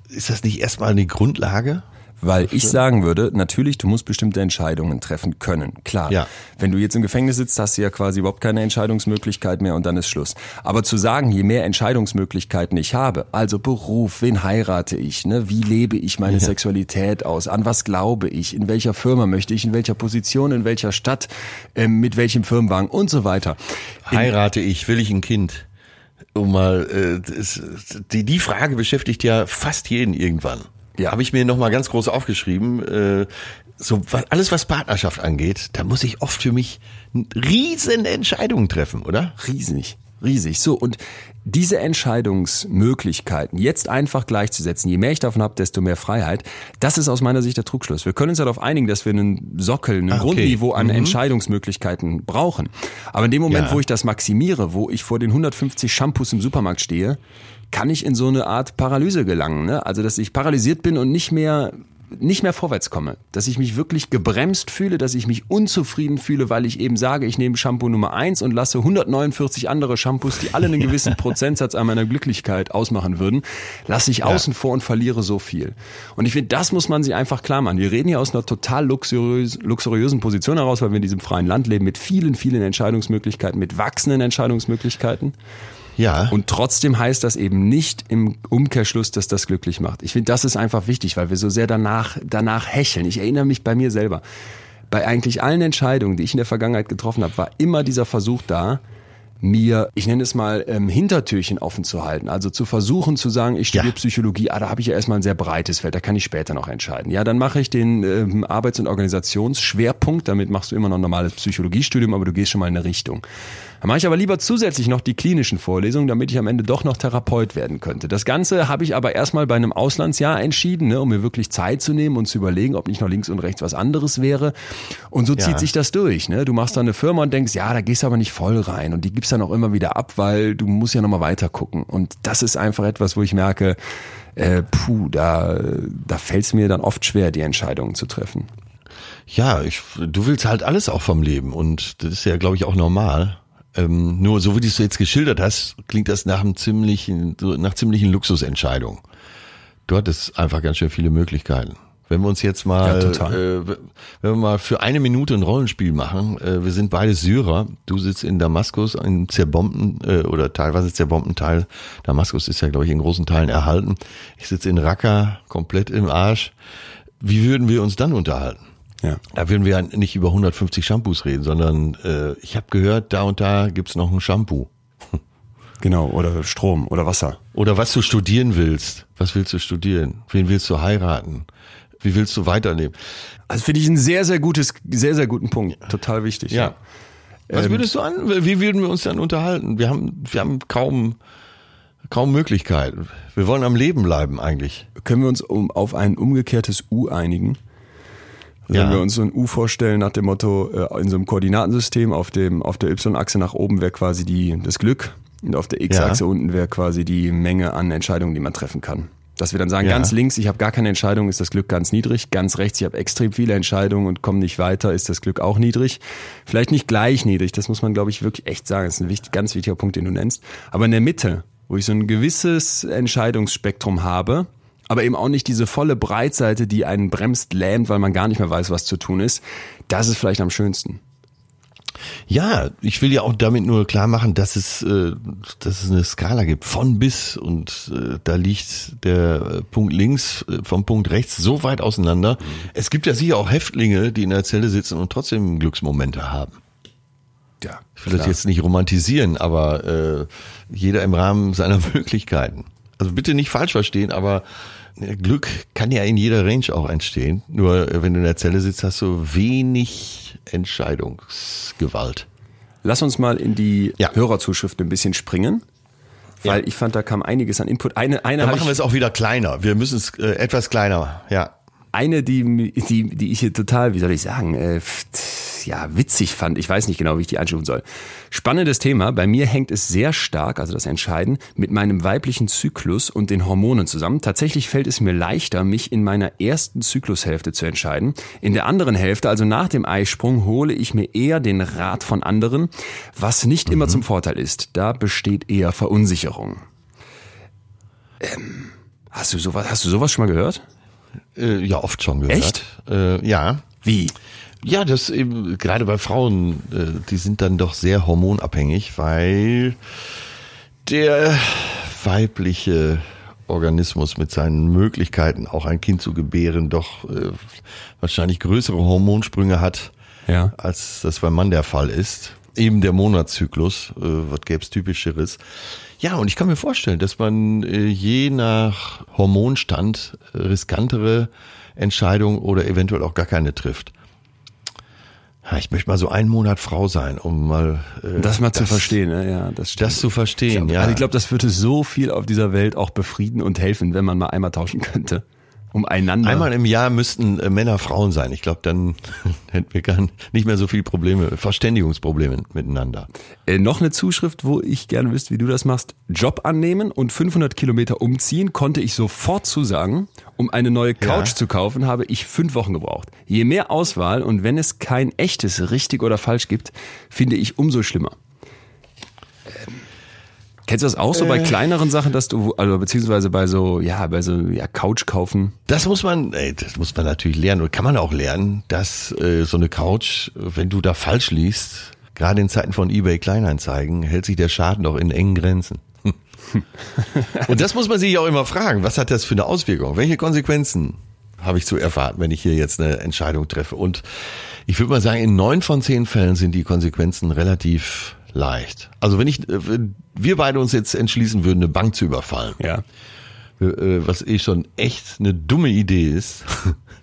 ist das nicht erstmal eine Grundlage? Weil ich sagen würde, natürlich, du musst bestimmte Entscheidungen treffen können. Klar. Ja. Wenn du jetzt im Gefängnis sitzt, hast du ja quasi überhaupt keine Entscheidungsmöglichkeit mehr und dann ist Schluss. Aber zu sagen, je mehr Entscheidungsmöglichkeiten ich habe, also Beruf, wen heirate ich, ne, wie lebe ich meine Sexualität aus, an was glaube ich, in welcher Firma möchte ich, in welcher Position, in welcher Stadt, ähm, mit welchem Firmenwagen und so weiter. Heirate ich, will ich ein Kind? Um mal, äh, das, die, die Frage beschäftigt ja fast jeden irgendwann. Ja. Habe ich mir nochmal ganz groß aufgeschrieben. Äh, so alles, was Partnerschaft angeht, da muss ich oft für mich riesen Entscheidungen treffen, oder? Riesig, riesig. So, und diese Entscheidungsmöglichkeiten jetzt einfach gleichzusetzen, je mehr ich davon habe, desto mehr Freiheit, das ist aus meiner Sicht der Trugschluss. Wir können uns ja darauf einigen, dass wir einen Sockel, ein Ah, okay. Grundniveau an Entscheidungsmöglichkeiten brauchen. Aber in dem Moment, Ja. wo ich das maximiere, wo ich vor den 150 Shampoos im Supermarkt stehe, kann ich in so eine Art Paralyse gelangen. Ne? Also, dass ich paralysiert bin und nicht mehr nicht mehr vorwärts komme, dass ich mich wirklich gebremst fühle, dass ich mich unzufrieden fühle, weil ich eben sage, ich nehme Shampoo Nummer eins und lasse 149 andere Shampoos, die alle einen gewissen Prozentsatz an meiner Glücklichkeit ausmachen würden, lasse ich außen vor und verliere so viel. Und ich finde, das muss man sich einfach klar machen. Wir reden hier aus einer total luxuriös, luxuriösen Position heraus, weil wir in diesem freien Land leben mit vielen, vielen Entscheidungsmöglichkeiten, mit wachsenden Entscheidungsmöglichkeiten. Ja. Und trotzdem heißt das eben nicht im Umkehrschluss, dass das glücklich macht. Ich finde, das ist einfach wichtig, weil wir so sehr danach, danach hecheln. Ich erinnere mich bei mir selber. Bei eigentlich allen Entscheidungen, die ich in der Vergangenheit getroffen habe, war immer dieser Versuch da, mir, ich nenne es mal, ähm, Hintertürchen offen zu halten. Also zu versuchen zu sagen, ich studiere Ja. Psychologie, ah, da habe ich ja erstmal ein sehr breites Feld, da kann ich später noch entscheiden. Ja, dann mache ich den ähm, Arbeits- und Organisationsschwerpunkt, damit machst du immer noch ein normales Psychologiestudium, aber du gehst schon mal in eine Richtung. Dann mache ich aber lieber zusätzlich noch die klinischen Vorlesungen, damit ich am Ende doch noch Therapeut werden könnte. Das Ganze habe ich aber erstmal bei einem Auslandsjahr entschieden, ne, um mir wirklich Zeit zu nehmen und zu überlegen, ob nicht noch links und rechts was anderes wäre. Und so Ja. zieht sich das durch. Ne? Du machst da eine Firma und denkst, ja, da gehst du aber nicht voll rein und die gibst dann auch immer wieder ab, weil du musst ja nochmal weiter gucken. Und das ist einfach etwas, wo ich merke, äh, puh, da, da fällt es mir dann oft schwer, die Entscheidungen zu treffen. Ja, ich, du willst halt alles auch vom Leben und das ist ja, glaube ich, auch normal. Ähm, nur so wie du es jetzt geschildert hast, klingt das nach einem ziemlichen, nach ziemlichen Luxusentscheidung. Du hattest einfach ganz schön viele Möglichkeiten. Wenn wir uns jetzt mal, Ja, äh, wenn wir mal für eine Minute ein Rollenspiel machen, äh, wir sind beide Syrer. Du sitzt in Damaskus, einem zerbombten äh, oder teilweise zerbombten Teil. Damaskus ist ja, glaube ich, in großen Teilen erhalten. Ich sitze in Raqqa, komplett im Arsch. Wie würden wir uns dann unterhalten? Ja. Da würden wir ja nicht über 150 Shampoos reden, sondern äh, ich habe gehört, da und da gibt's noch ein Shampoo. Genau, oder Strom oder Wasser. Oder was du studieren willst. Was willst du studieren? Wen willst du heiraten? Wie willst du weiterleben? Also finde ich ein sehr, sehr gutes, sehr, sehr guten Punkt. Total wichtig. Ja. Was würdest du an? Wie würden wir uns dann unterhalten? Wir haben, wir haben kaum, kaum Möglichkeiten. Wir wollen am Leben bleiben eigentlich. Können wir uns um, auf ein umgekehrtes U einigen? Wenn Ja. wir uns so ein U vorstellen nach dem Motto, äh, in so einem Koordinatensystem, auf dem, auf der Y-Achse nach oben wäre quasi die, das Glück und auf der X-Achse unten wäre quasi die Menge an Entscheidungen, die man treffen kann. Dass wir dann sagen, Ja. ganz links, ich habe gar keine Entscheidung, ist das Glück ganz niedrig. Ganz rechts, ich habe extrem viele Entscheidungen und komme nicht weiter, ist das Glück auch niedrig. Vielleicht nicht gleich niedrig, das muss man, glaube ich, wirklich echt sagen. Das ist ein wichtig, ganz wichtiger Punkt, den du nennst. Aber in der Mitte, wo ich so ein gewisses Entscheidungsspektrum habe, aber eben auch nicht diese volle Breitseite, die einen bremst, lähmt, weil man gar nicht mehr weiß, was zu tun ist, das ist vielleicht am schönsten. Ja, ich will ja auch damit nur klar machen, dass es, äh, dass es eine Skala gibt von bis und äh, da liegt der Punkt links äh, vom Punkt rechts so weit auseinander. Mhm. Es gibt ja sicher auch Häftlinge, die in der Zelle sitzen und trotzdem Glücksmomente haben. Ja, ich will klar. das jetzt nicht romantisieren, aber äh, jeder im Rahmen seiner Möglichkeiten. Also bitte nicht falsch verstehen, aber Glück kann ja in jeder Range auch entstehen. Nur äh, wenn du in der Zelle sitzt, hast du wenig Entscheidungsgewalt. Lass uns mal in die ja. Hörerzuschriften ein bisschen springen. Weil ja. ich fand, da kam einiges an Input. Eine, eine Dann machen wir es auch wieder kleiner. Wir müssen es äh, etwas kleiner, ja. Eine, die, die, die ich hier total, wie soll ich sagen, äh, ja, witzig fand. Ich weiß nicht genau, wie ich die einstufen soll. Spannendes Thema. Bei mir hängt es sehr stark, also das Entscheiden, mit meinem weiblichen Zyklus und den Hormonen zusammen. Tatsächlich fällt es mir leichter, mich in meiner ersten Zyklushälfte zu entscheiden. In der anderen Hälfte, also nach dem Eisprung, hole ich mir eher den Rat von anderen, was nicht mhm. immer zum Vorteil ist. Da besteht eher Verunsicherung. Ähm, hast du sowas, hast du sowas schon mal gehört? Äh, ja, oft schon gehört. Echt? Äh, ja. Wie? Ja, das eben, gerade bei Frauen, äh, die sind dann doch sehr hormonabhängig, weil der weibliche Organismus mit seinen Möglichkeiten, auch ein Kind zu gebären, doch äh, wahrscheinlich größere Hormonsprünge hat, ja. als das beim Mann der Fall ist. Eben der Monatszyklus, äh, was gäbe es typischeres. Ja, und ich kann mir vorstellen, dass man äh, je nach Hormonstand riskantere Entscheidungen oder eventuell auch gar keine trifft ich möchte mal so einen Monat Frau sein, um mal äh, das mal das, zu verstehen, ne? ja, das, stimmt. das zu verstehen, ich, ja. Also ich glaube, das würde so viel auf dieser Welt auch befrieden und helfen, wenn man mal einmal tauschen könnte um einander. Einmal im Jahr müssten äh, Männer Frauen sein. Ich glaube, dann hätten wir gar nicht mehr so viele Probleme, Verständigungsprobleme miteinander. Äh, noch eine Zuschrift, wo ich gerne wüsste, wie du das machst. Job annehmen und 500 Kilometer umziehen konnte ich sofort zusagen. Um eine neue Couch ja. zu kaufen, habe ich fünf Wochen gebraucht. Je mehr Auswahl und wenn es kein echtes richtig oder falsch gibt, finde ich umso schlimmer. Ähm Kennst du das auch so äh, bei kleineren Sachen, dass du, also beziehungsweise bei so, ja, bei so ja, Couch kaufen? Das muss man, ey, das muss man natürlich lernen und kann man auch lernen, dass äh, so eine Couch, wenn du da falsch liest, gerade in Zeiten von eBay Kleinanzeigen, hält sich der Schaden doch in engen Grenzen. Und das muss man sich auch immer fragen, was hat das für eine Auswirkung? Welche Konsequenzen habe ich zu erwarten, wenn ich hier jetzt eine Entscheidung treffe? Und ich würde mal sagen, in neun von zehn Fällen sind die Konsequenzen relativ leicht. Also wenn ich, äh, wenn wir beide uns jetzt entschließen würden, eine Bank zu überfallen, ja. Äh, was eh schon echt eine dumme Idee ist,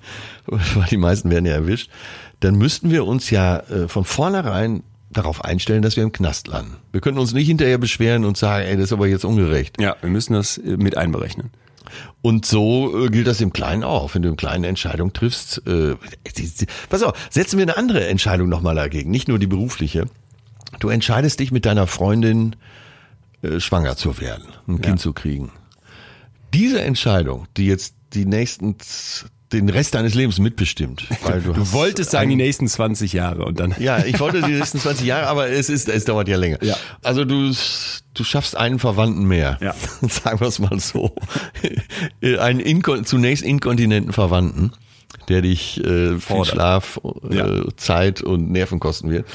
weil die meisten werden ja erwischt, dann müssten wir uns ja äh, von vornherein darauf einstellen, dass wir im Knast landen. Wir können uns nicht hinterher beschweren und sagen, ey, das ist aber jetzt ungerecht. Ja, wir müssen das mit einberechnen. Und so gilt das im Kleinen auch. Wenn du eine kleine Entscheidung triffst, äh, pass auf, setzen wir eine andere Entscheidung nochmal dagegen, nicht nur die berufliche. Du entscheidest dich mit deiner Freundin äh, schwanger zu werden, ein ja. Kind zu kriegen. Diese Entscheidung, die jetzt die nächsten den Rest deines Lebens mitbestimmt. Weil du, du wolltest sagen, die nächsten 20 Jahre und dann. Ja, ich wollte die nächsten 20 Jahre, aber es ist, es dauert ja länger. Ja. Also du, du schaffst einen Verwandten mehr. Ja. Sagen wir es mal so. einen Inko zunächst inkontinenten Verwandten der dich äh, viel Schlaf, äh, ja. Zeit und Nerven kosten wird.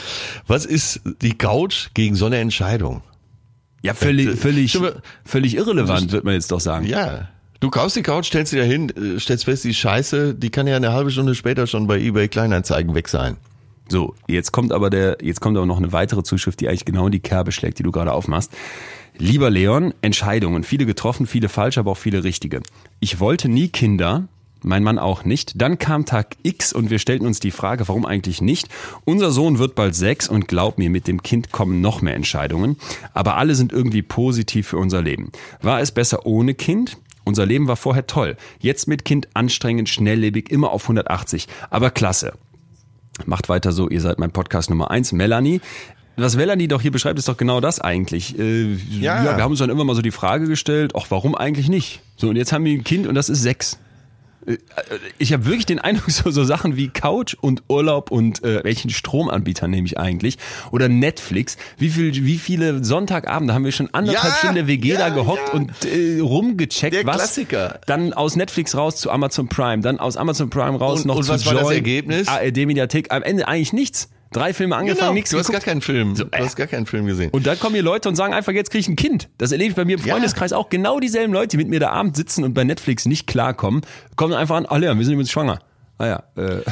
Was ist die Couch gegen so eine Entscheidung? Ja, völlig, äh, völlig, völlig irrelevant, wird man jetzt doch sagen. Ja. Du kaufst die Couch, stellst sie da hin, äh, stellst fest, die Scheiße, die kann ja eine halbe Stunde später schon bei eBay Kleinanzeigen weg sein. So, jetzt kommt aber der, jetzt kommt aber noch eine weitere Zuschrift, die eigentlich genau in die Kerbe schlägt, die du gerade aufmachst. Lieber Leon, Entscheidungen, viele getroffen, viele falsch, aber auch viele richtige. Ich wollte nie Kinder, mein Mann auch nicht. Dann kam Tag X und wir stellten uns die Frage, warum eigentlich nicht? Unser Sohn wird bald sechs und glaub mir, mit dem Kind kommen noch mehr Entscheidungen. Aber alle sind irgendwie positiv für unser Leben. War es besser ohne Kind? Unser Leben war vorher toll. Jetzt mit Kind anstrengend, schnelllebig, immer auf 180. Aber klasse. Macht weiter so, ihr seid mein Podcast Nummer eins. Melanie, was Melanie doch hier beschreibt, ist doch genau das eigentlich. Äh, ja. ja. wir haben uns dann immer mal so die Frage gestellt, ach, warum eigentlich nicht? So, und jetzt haben wir ein Kind und das ist sechs ich habe wirklich den Eindruck, so, so Sachen wie Couch und Urlaub und äh, welchen Stromanbieter nehme ich eigentlich oder Netflix. Wie viel, wie viele Sonntagabende haben wir schon anderthalb ja, Stunden der WG ja, da gehockt ja. und äh, rumgecheckt, der was Klassiker. dann aus Netflix raus zu Amazon Prime, dann aus Amazon Prime raus und, noch und zu was Joy, war das Ergebnis? ARD Mediathek. Am Ende eigentlich nichts. Drei Filme angefangen, Genau, nichts du hast gar geguckt. keinen Film. So, du äh. hast gar keinen Film gesehen. Und dann kommen hier Leute und sagen einfach, jetzt kriege ich ein Kind. Das erlebe ich bei mir im Ja. Freundeskreis auch. Genau dieselben Leute, die mit mir da abends sitzen und bei Netflix nicht klarkommen, kommen einfach an, ah ja, wir sind übrigens schwanger. Ah ja, äh,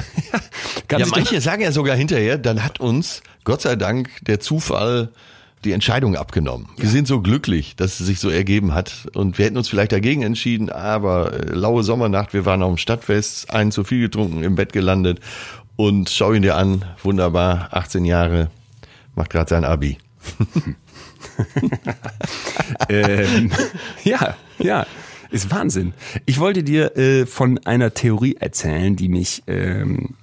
ja, manche sagen ja sogar hinterher, dann hat uns, Gott sei Dank, der Zufall die Entscheidung abgenommen. Wir sind so glücklich, dass es sich so ergeben hat. Und wir hätten uns vielleicht dagegen entschieden, aber äh, laue Sommernacht, wir waren auf dem Stadtfest, einen zu viel getrunken, im Bett gelandet. Und schau ihn dir an, wunderbar, 18 Jahre, macht gerade sein Abi. ähm, ja, ja, ist Wahnsinn. Ich wollte dir äh, von einer Theorie erzählen, die mich ähm,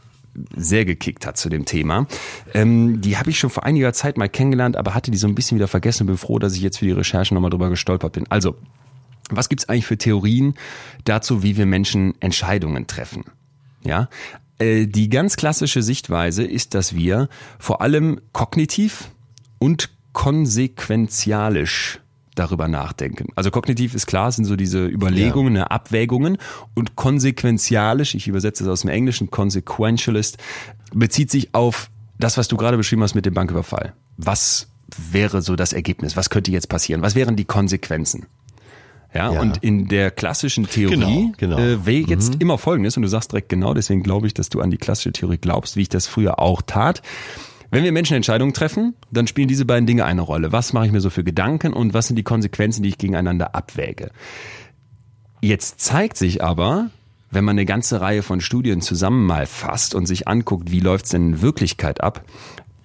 sehr gekickt hat zu dem Thema. Ähm, die habe ich schon vor einiger Zeit mal kennengelernt, aber hatte die so ein bisschen wieder vergessen und bin froh, dass ich jetzt für die Recherche nochmal drüber gestolpert bin. Also, was gibt's eigentlich für Theorien dazu, wie wir Menschen Entscheidungen treffen? Ja, die ganz klassische Sichtweise ist, dass wir vor allem kognitiv und konsequenzialisch darüber nachdenken. Also kognitiv ist klar, sind so diese Überlegungen, ne, Abwägungen und konsequenzialisch, ich übersetze es aus dem Englischen, consequentialist, bezieht sich auf das, was du gerade beschrieben hast mit dem Banküberfall. Was wäre so das Ergebnis? Was könnte jetzt passieren? Was wären die Konsequenzen? Ja, Ja. und in der klassischen Theorie Genau, genau. Äh, wäre jetzt immer folgendes, und du sagst direkt genau, deswegen glaube ich, dass du an die klassische Theorie glaubst, wie ich das früher auch tat. Wenn wir Menschen Entscheidungen treffen, dann spielen diese beiden Dinge eine Rolle. Was mache ich mir so für Gedanken und was sind die Konsequenzen, die ich gegeneinander abwäge? Jetzt zeigt sich aber, wenn man eine ganze Reihe von Studien zusammen mal fasst und sich anguckt, wie läuft's denn in Wirklichkeit ab,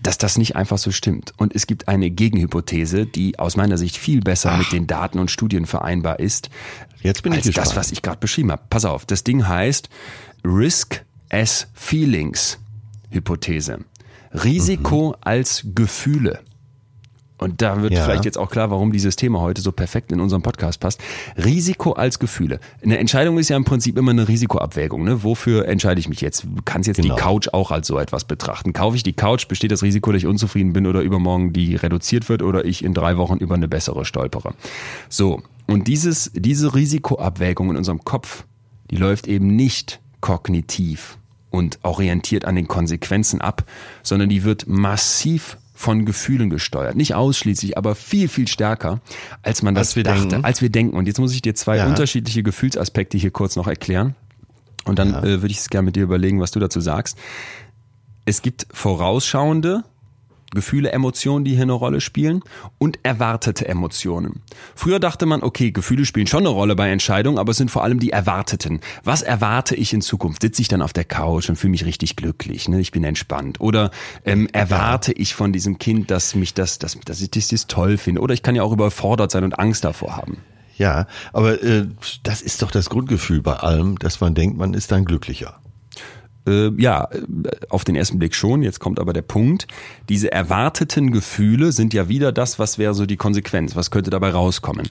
dass das nicht einfach so stimmt. Und es gibt eine Gegenhypothese, die aus meiner Sicht viel besser mit den Daten und Studien vereinbar ist, Jetzt bin ich als das, gespannt. was ich gerade beschrieben habe. Pass auf, das Ding heißt Risk as Feelings Hypothese. Risiko als Gefühle. Und da wird Ja. vielleicht jetzt auch klar, warum dieses Thema heute so perfekt in unserem Podcast passt. Risiko als Gefühle. Eine Entscheidung ist ja im Prinzip immer eine Risikoabwägung. Ne? Wofür entscheide ich mich jetzt? Du kannst jetzt Genau. die Couch auch als so etwas betrachten. Kaufe ich die Couch, besteht das Risiko, dass ich unzufrieden bin oder übermorgen die reduziert wird oder ich in drei Wochen über eine bessere stolpere. So. Und dieses, diese Risikoabwägung in unserem Kopf, die läuft eben nicht kognitiv und orientiert an den Konsequenzen ab, sondern die wird massiv von Gefühlen gesteuert. Nicht ausschließlich, aber viel, viel stärker, als man das Als wir dachte, denken. als wir denken. Und jetzt muss ich dir zwei Ja. unterschiedliche Gefühlsaspekte hier kurz noch erklären. Und dann äh, würde ich es gerne mit dir überlegen, was du dazu sagst. Es gibt vorausschauende Gefühle, Emotionen, die hier eine Rolle spielen und erwartete Emotionen. Früher dachte man, okay, Gefühle spielen schon eine Rolle bei Entscheidungen, aber es sind vor allem die erwarteten. Was erwarte ich in Zukunft? Sitze ich dann auf der Couch und fühle mich richtig glücklich, ne? ich bin entspannt? Oder ähm, erwarte ich von diesem Kind, dass mich das, dass, dass ich das, das toll finde? Oder ich kann ja auch überfordert sein und Angst davor haben. Ja, aber äh, das ist doch das Grundgefühl bei allem, dass man denkt, man ist dann glücklicher. Äh, ja, äh, auf den ersten Blick schon. Jetzt kommt aber der Punkt. Diese erwarteten Gefühle sind ja wieder das, was wäre so die Konsequenz. Was könnte dabei rauskommen?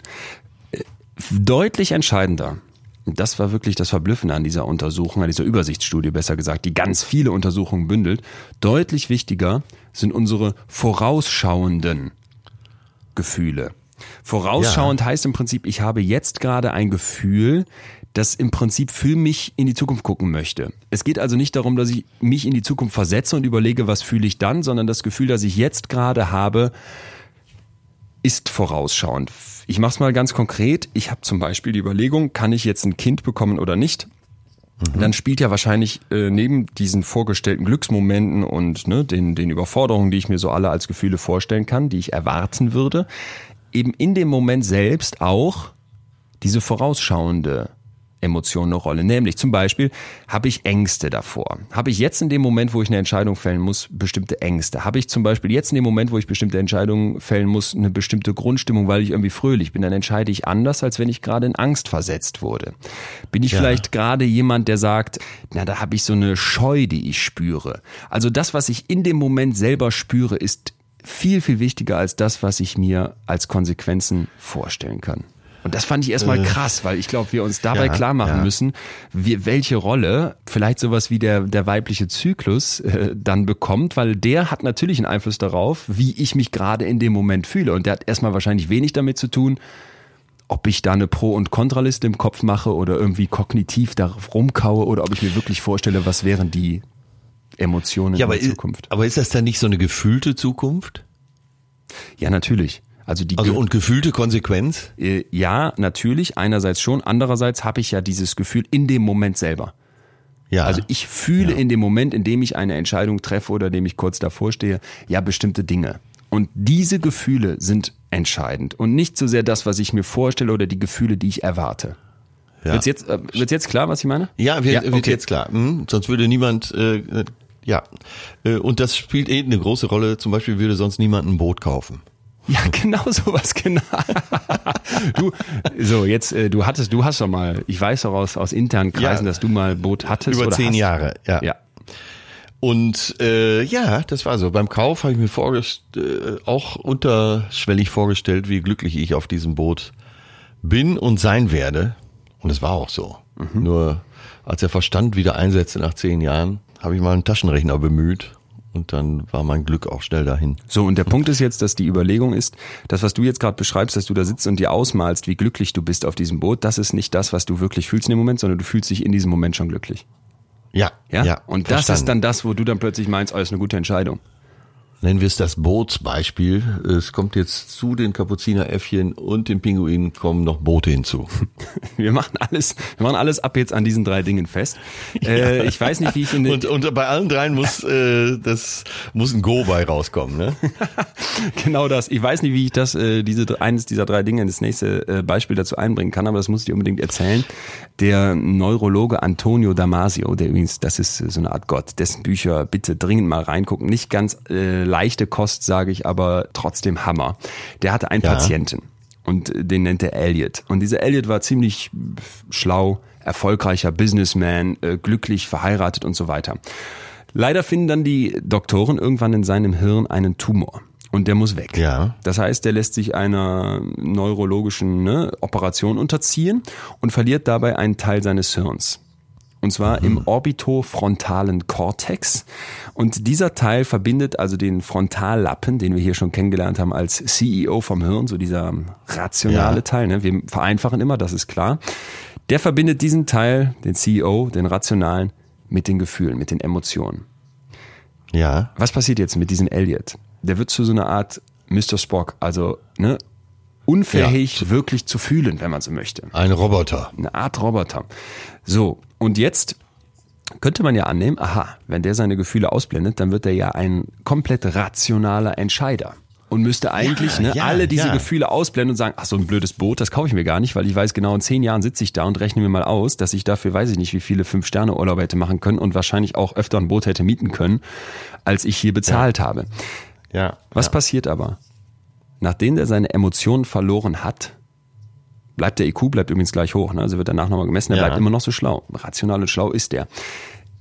Äh, Deutlich entscheidender. Das war wirklich das Verblüffende an dieser Untersuchung, an dieser Übersichtsstudie besser gesagt, die ganz viele Untersuchungen bündelt. Deutlich wichtiger sind unsere vorausschauenden Gefühle. Vorausschauend heißt im Prinzip, ich habe jetzt gerade ein Gefühl, das im Prinzip für mich in die Zukunft gucken möchte. Es geht also nicht darum, dass ich mich in die Zukunft versetze und überlege, was fühle ich dann, sondern das Gefühl, das ich jetzt gerade habe, ist vorausschauend. Ich mache es mal ganz konkret. Ich habe zum Beispiel die Überlegung, kann ich jetzt ein Kind bekommen oder nicht? Dann spielt ja wahrscheinlich äh, neben diesen vorgestellten Glücksmomenten und ne, den, den Überforderungen, die ich mir so alle als Gefühle vorstellen kann, die ich erwarten würde, eben in dem Moment selbst auch diese vorausschauende Emotion eine Rolle. Nämlich zum Beispiel, habe ich Ängste davor? Habe ich jetzt in dem Moment, wo ich eine Entscheidung fällen muss, bestimmte Ängste? Habe ich zum Beispiel jetzt in dem Moment, wo ich bestimmte Entscheidungen fällen muss, eine bestimmte Grundstimmung, weil ich irgendwie fröhlich bin? Dann entscheide ich anders, als wenn ich gerade in Angst versetzt wurde. Bin ich Ja. vielleicht gerade jemand, der sagt, na, da habe ich so eine Scheu, die ich spüre. Also das, was ich in dem Moment selber spüre, ist viel, viel wichtiger als das, was ich mir als Konsequenzen vorstellen kann. Und das fand ich erstmal krass, weil ich glaube, wir uns dabei ja, klar machen ja. müssen, wie, welche Rolle vielleicht sowas wie der, der weibliche Zyklus äh, dann bekommt, weil der hat natürlich einen Einfluss darauf, wie ich mich gerade in dem Moment fühle. Und der hat erstmal wahrscheinlich wenig damit zu tun, ob ich da eine Pro- und Kontraliste im Kopf mache oder irgendwie kognitiv darauf rumkaue oder ob ich mir wirklich vorstelle, was wären die Emotionen Ja, in der Zukunft. aber ist das dann nicht so eine gefühlte Zukunft? Ja, natürlich. Also die Also und gefühlte Konsequenz? äh, ja, natürlich, einerseits schon, andererseits habe ich ja dieses Gefühl in dem Moment selber. Ja. Also ich fühle Ja. in dem Moment, in dem ich eine Entscheidung treffe oder in dem ich kurz davor stehe, ja bestimmte Dinge. Und diese Gefühle sind entscheidend und nicht so sehr das, was ich mir vorstelle oder die Gefühle, die ich erwarte. ja. Wird's jetzt, äh, wird's jetzt klar, was ich meine? Ja, wird, wird okay. jetzt klar. Hm, sonst würde niemand, äh, äh, ja. Und das spielt eh eine große Rolle. Zum Beispiel würde sonst niemand ein Boot kaufen. Ja, genau sowas, genau. du, so jetzt, äh, du hattest, du hast doch mal, ich weiß doch aus, aus internen Kreisen, Ja. dass du mal Boot hattest. Über zehn hast. Jahre, ja. Ja. Und äh, ja, das war so. Beim Kauf habe ich mir vorgest äh, auch unterschwellig vorgestellt, wie glücklich ich auf diesem Boot bin und sein werde. Und es war auch so. Nur als der Verstand wieder einsetzte nach zehn Jahren, habe ich mal einen Taschenrechner bemüht und dann war mein Glück auch schnell dahin. So, und der Punkt ist jetzt, dass die Überlegung ist, das, was du jetzt gerade beschreibst, dass du da sitzt und dir ausmalst, wie glücklich du bist auf diesem Boot, das ist nicht das, was du wirklich fühlst in dem Moment, sondern du fühlst dich in diesem Moment schon glücklich. Ja, Ja? ja. und das ist verstanden. dann das, wo du dann plötzlich meinst, oh, das ist eine gute Entscheidung. Nennen wir es das Bootsbeispiel. Es kommt jetzt zu den Kapuzineräffchen und den Pinguinen kommen noch Boote hinzu. Wir machen alles, wir machen alles ab jetzt an diesen drei Dingen fest. Äh, ich weiß nicht, wie ich in den, Und, und bei allen dreien muss äh, das muss ein Go bei rauskommen, ne? Genau das. Ich weiß nicht, wie ich das, äh, diese eines dieser drei Dinge in das nächste äh, Beispiel dazu einbringen kann, aber das muss ich dir unbedingt erzählen. Der Neurologe Antonio Damasio, der übrigens, das ist so eine Art Gott, dessen Bücher bitte dringend mal reingucken. Nicht ganz äh, leichte Kost, sage ich, aber trotzdem Hammer. Der hatte einen Ja. Patienten und den nennt er Elliot. Und dieser Elliot war ziemlich schlau, erfolgreicher Businessman, äh, glücklich, verheiratet und so weiter. Leider finden dann die Doktoren irgendwann in seinem Hirn einen Tumor. Und der muss weg. Ja. Das heißt, der lässt sich einer neurologischen ne, Operation unterziehen und verliert dabei einen Teil seines Hirns. Und zwar im orbitofrontalen Kortex. Und dieser Teil verbindet also den Frontallappen, den wir hier schon kennengelernt haben als CEO vom Hirn, so dieser rationale Ja. Teil. Ne? Wir vereinfachen immer, das ist klar. Der verbindet diesen Teil, den CEO, den rationalen, mit den Gefühlen, mit den Emotionen. Ja. Was passiert jetzt mit diesem Elliot? Der wird zu so einer Art Mr. Spock, also ne, unfähig wirklich zu fühlen, wenn man so möchte. Ein Roboter. Eine Art Roboter. So, und jetzt könnte man ja annehmen, aha, wenn der seine Gefühle ausblendet, dann wird er ja ein komplett rationaler Entscheider. Und müsste eigentlich Ja, ne, ja, alle diese ja. Gefühle ausblenden und sagen, ach so ein blödes Boot, das kaufe ich mir gar nicht, weil ich weiß genau, in zehn Jahren sitze ich da und rechne mir mal aus, dass ich dafür weiß ich nicht, wie viele Fünf-Sterne-Urlaube hätte machen können und wahrscheinlich auch öfter ein Boot hätte mieten können, als ich hier bezahlt habe. Ja. Was ja. passiert aber? Nachdem der seine Emotionen verloren hat, bleibt der IQ, bleibt übrigens gleich hoch, ne? also wird danach nochmal gemessen, er Ja. bleibt immer noch so schlau. Rational und schlau ist der.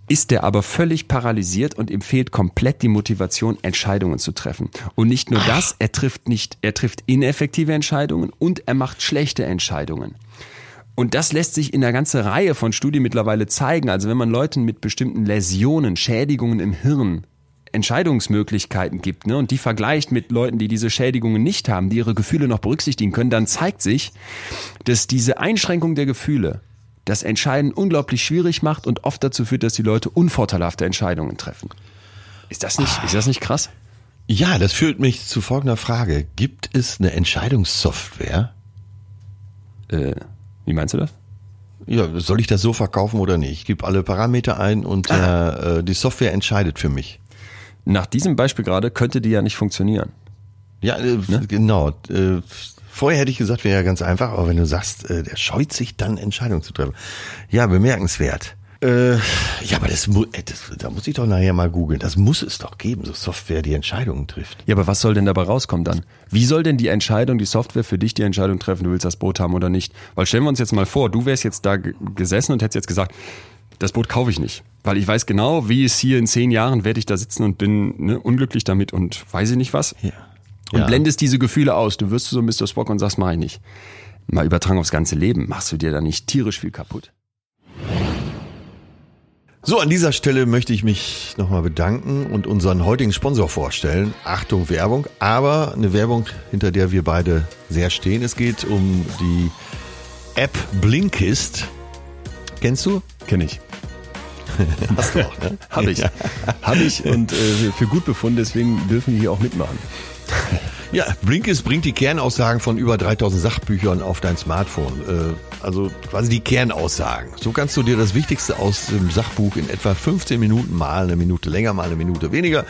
Ist der aber völlig paralysiert und ihm fehlt komplett die Motivation, Entscheidungen zu treffen. Und nicht nur das, er trifft nicht, er trifft ineffektive Entscheidungen und er macht schlechte Entscheidungen. Und das lässt sich in einer ganzen Reihe von Studien mittlerweile zeigen. Also wenn man Leuten mit bestimmten Läsionen, Schädigungen im Hirn Entscheidungsmöglichkeiten gibt ne, und die vergleicht mit Leuten, die diese Schädigungen nicht haben, die ihre Gefühle noch berücksichtigen können, dann zeigt sich, dass diese Einschränkung der Gefühle das Entscheiden unglaublich schwierig macht und oft dazu führt, dass die Leute unvorteilhafte Entscheidungen treffen. Ist das nicht, ist das nicht krass? Ja, das führt mich zu folgender Frage. Gibt es eine Entscheidungssoftware? Äh, wie meinst du das? Ja, soll ich das so verkaufen oder nicht? Ich gebe alle Parameter ein und der, äh, die Software entscheidet für mich. Nach diesem Beispiel gerade könnte die ja nicht funktionieren. Ja, äh, genau. Äh, vorher hätte ich gesagt, wäre ja ganz einfach, aber wenn du sagst, äh, der scheut sich dann, Entscheidungen zu treffen. Ja, bemerkenswert. Äh, ja, aber das, äh, das, da muss ich doch nachher mal googeln. Das muss es doch geben, so Software, die Entscheidungen trifft. Ja, aber was soll denn dabei rauskommen dann? Wie soll denn die Entscheidung, die Software für dich die Entscheidung treffen, du willst das Boot haben oder nicht? Weil stellen wir uns jetzt mal vor, du wärst jetzt da gesessen und hättest jetzt gesagt, das Boot kaufe ich nicht. Weil ich weiß genau, wie es hier in zehn Jahren werde ich da sitzen und bin ne, unglücklich damit und weiß ich nicht was. Ja. Und Ja. blendest diese Gefühle aus. Du wirst so Mr. Spock und sagst, mach ich nicht. Mal übertragen aufs ganze Leben, machst du dir da nicht tierisch viel kaputt. So, an dieser Stelle möchte ich mich nochmal bedanken und unseren heutigen Sponsor vorstellen. Achtung, Werbung, aber eine Werbung, hinter der wir beide sehr stehen. Es geht um die App Blinkist. Kennst du? Kenn ich. Hast du auch, ne? Hab ich. Hab ich und äh, für gut befunden, deswegen dürfen die hier auch mitmachen. Ja, Blinkist bringt die Kernaussagen von über 3000 Sachbüchern auf dein Smartphone. Äh, also quasi die Kernaussagen. So kannst du dir das Wichtigste aus dem Sachbuch in etwa 15 Minuten mal eine Minute länger, mal eine Minute weniger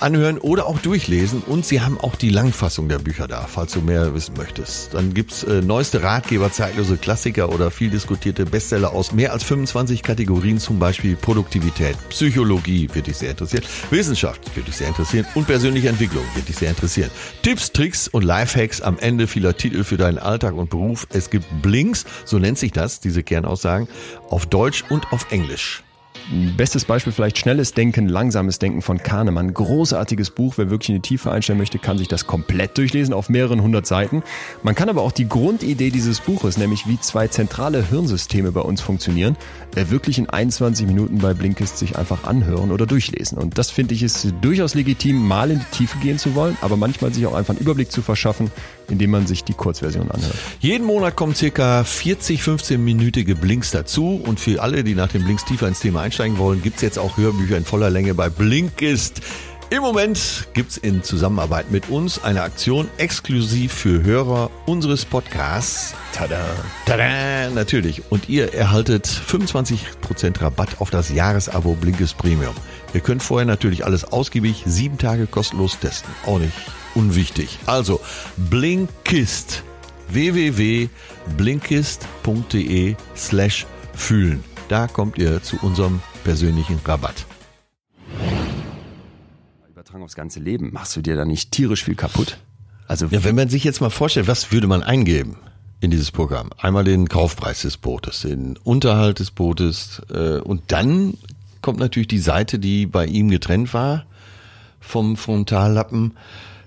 anhören oder auch durchlesen. Und sie haben auch die Langfassung der Bücher da, falls du mehr wissen möchtest. Dann gibt's äh, neueste Ratgeber, zeitlose Klassiker oder viel diskutierte Bestseller aus mehr als 25 Kategorien, zum Beispiel Produktivität, Psychologie wird dich sehr interessieren, Wissenschaft wird dich sehr interessieren und persönliche Entwicklung wird dich sehr interessieren. Tipps, Tricks und Lifehacks am Ende vieler Titel für deinen Alltag und Beruf. Es gibt Blinks, so nennt sich das, diese Kernaussagen, auf Deutsch und auf Englisch. Bestes Beispiel vielleicht Schnelles Denken, Langsames Denken von Kahnemann. Großartiges Buch. Wer wirklich in die Tiefe einsteigen möchte, kann sich das komplett durchlesen auf mehreren hundert Seiten. Man kann aber auch die Grundidee dieses Buches, nämlich wie zwei zentrale Hirnsysteme bei uns funktionieren, äh, wirklich in 21 Minuten bei Blinkist sich einfach anhören oder durchlesen. Und das finde ich ist durchaus legitim, mal in die Tiefe gehen zu wollen, aber manchmal sich auch einfach einen Überblick zu verschaffen, indem man sich die Kurzversion anhört. Jeden Monat kommen circa 40, 15-minütige Blinks dazu. Und für alle, die nach dem Blinks tiefer ins Thema einsteigen wollen, gibt's jetzt auch Hörbücher in voller Länge bei Blinkist. Im Moment gibt's in Zusammenarbeit mit uns eine Aktion exklusiv für Hörer unseres Podcasts. Tada! Tada! Natürlich. Und ihr erhaltet 25% Rabatt auf das Jahresabo Blinkist Premium. Ihr könnt vorher natürlich alles ausgiebig sieben Tage kostenlos testen. Auch nicht unwichtig. Also Blinkist www.blinkist.de slash fühlen. Da kommt ihr zu unserem persönlichen Rabatt. Übertragen aufs ganze Leben. Machst du dir da nicht tierisch viel kaputt? Also Ja, wenn man sich jetzt mal vorstellt, was würde man eingeben in dieses Programm? Einmal den Kaufpreis des Bootes, den Unterhalt des Bootes äh, und dann kommt natürlich die Seite, die bei ihm getrennt war vom Frontallappen,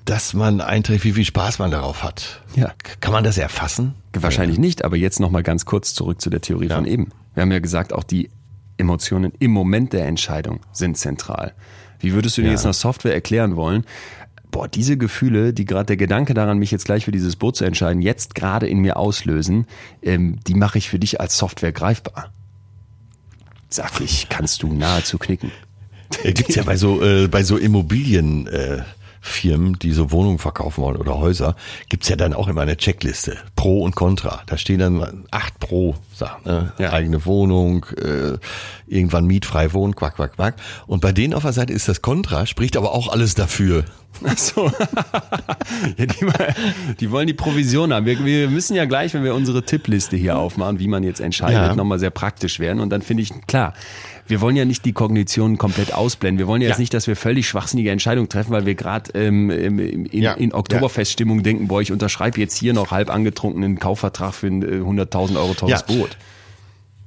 dass man einträgt, wie viel Spaß man darauf hat. Ja. Kann man das erfassen? Wahrscheinlich nicht, aber jetzt nochmal ganz kurz zurück zu der Theorie von eben. Wir haben ja gesagt, auch die Emotionen im Moment der Entscheidung sind zentral. Wie würdest du dir Ja. jetzt einer Software erklären wollen? Boah, diese Gefühle, die gerade der Gedanke daran, mich jetzt gleich für dieses Boot zu entscheiden, jetzt gerade in mir auslösen, ähm, die mache ich für dich als Software greifbar. Sachlich kannst du nahezu knicken. Äh, Gibt's ja bei so äh, bei so Immobilien äh, Firmen, die so Wohnungen verkaufen wollen oder Häuser, gibt's ja dann auch immer eine Checkliste, Pro und Contra. Da stehen dann acht Pro Sachen, ne? Ja. eigene Wohnung, äh, irgendwann mietfrei wohnen, quack, quack, quack. Und bei denen auf der Seite ist das Contra, spricht aber auch alles dafür. Ach so. ja, die, die wollen die Provision haben. Wir, wir müssen ja gleich, wenn wir unsere Tippliste hier aufmachen, wie man jetzt entscheidet, Ja. nochmal sehr praktisch werden. Und dann finde ich, klar, wir wollen ja nicht die Kognition komplett ausblenden. Wir wollen ja, jetzt Ja. nicht, dass wir völlig schwachsinnige Entscheidungen treffen, weil wir gerade ähm, im- in, Ja. in Oktoberfeststimmung denken, boah, ich unterschreibe jetzt hier noch halb angetrunkenen Kaufvertrag für ein äh, 100.000 Euro teures Ja. Boot.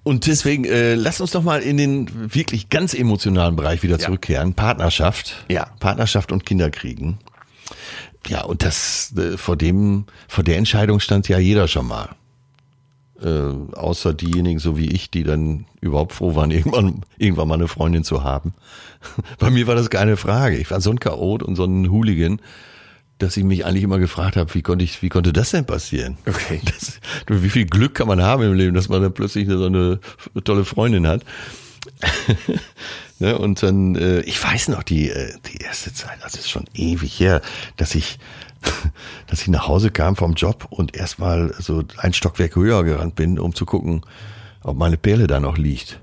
Und deswegen, äh, lass uns doch mal in den wirklich ganz emotionalen Bereich wieder zurückkehren. Partnerschaft. Ja. Partnerschaft und Kinderkriegen. Ja, und das, äh, vor dem, vor der Entscheidung stand ja jeder schon mal. Äh, außer diejenigen, so wie ich, die dann überhaupt froh waren, irgendwann, irgendwann mal eine Freundin zu haben. Bei mir war das keine Frage. Ich war so ein Chaot und so ein Hooligan, dass ich mich eigentlich immer gefragt habe, wie konnte ich, wie konnte das denn passieren? Okay. Das, wie viel Glück kann man haben im Leben, dass man dann plötzlich eine, so eine tolle Freundin hat. ne, und dann, äh, ich weiß noch, die, äh, die erste Zeit, das ist schon ewig her, dass ich, dass ich nach Hause kam vom Job und erstmal so ein Stockwerk höher gerannt bin, um zu gucken, ob meine Perle da noch liegt.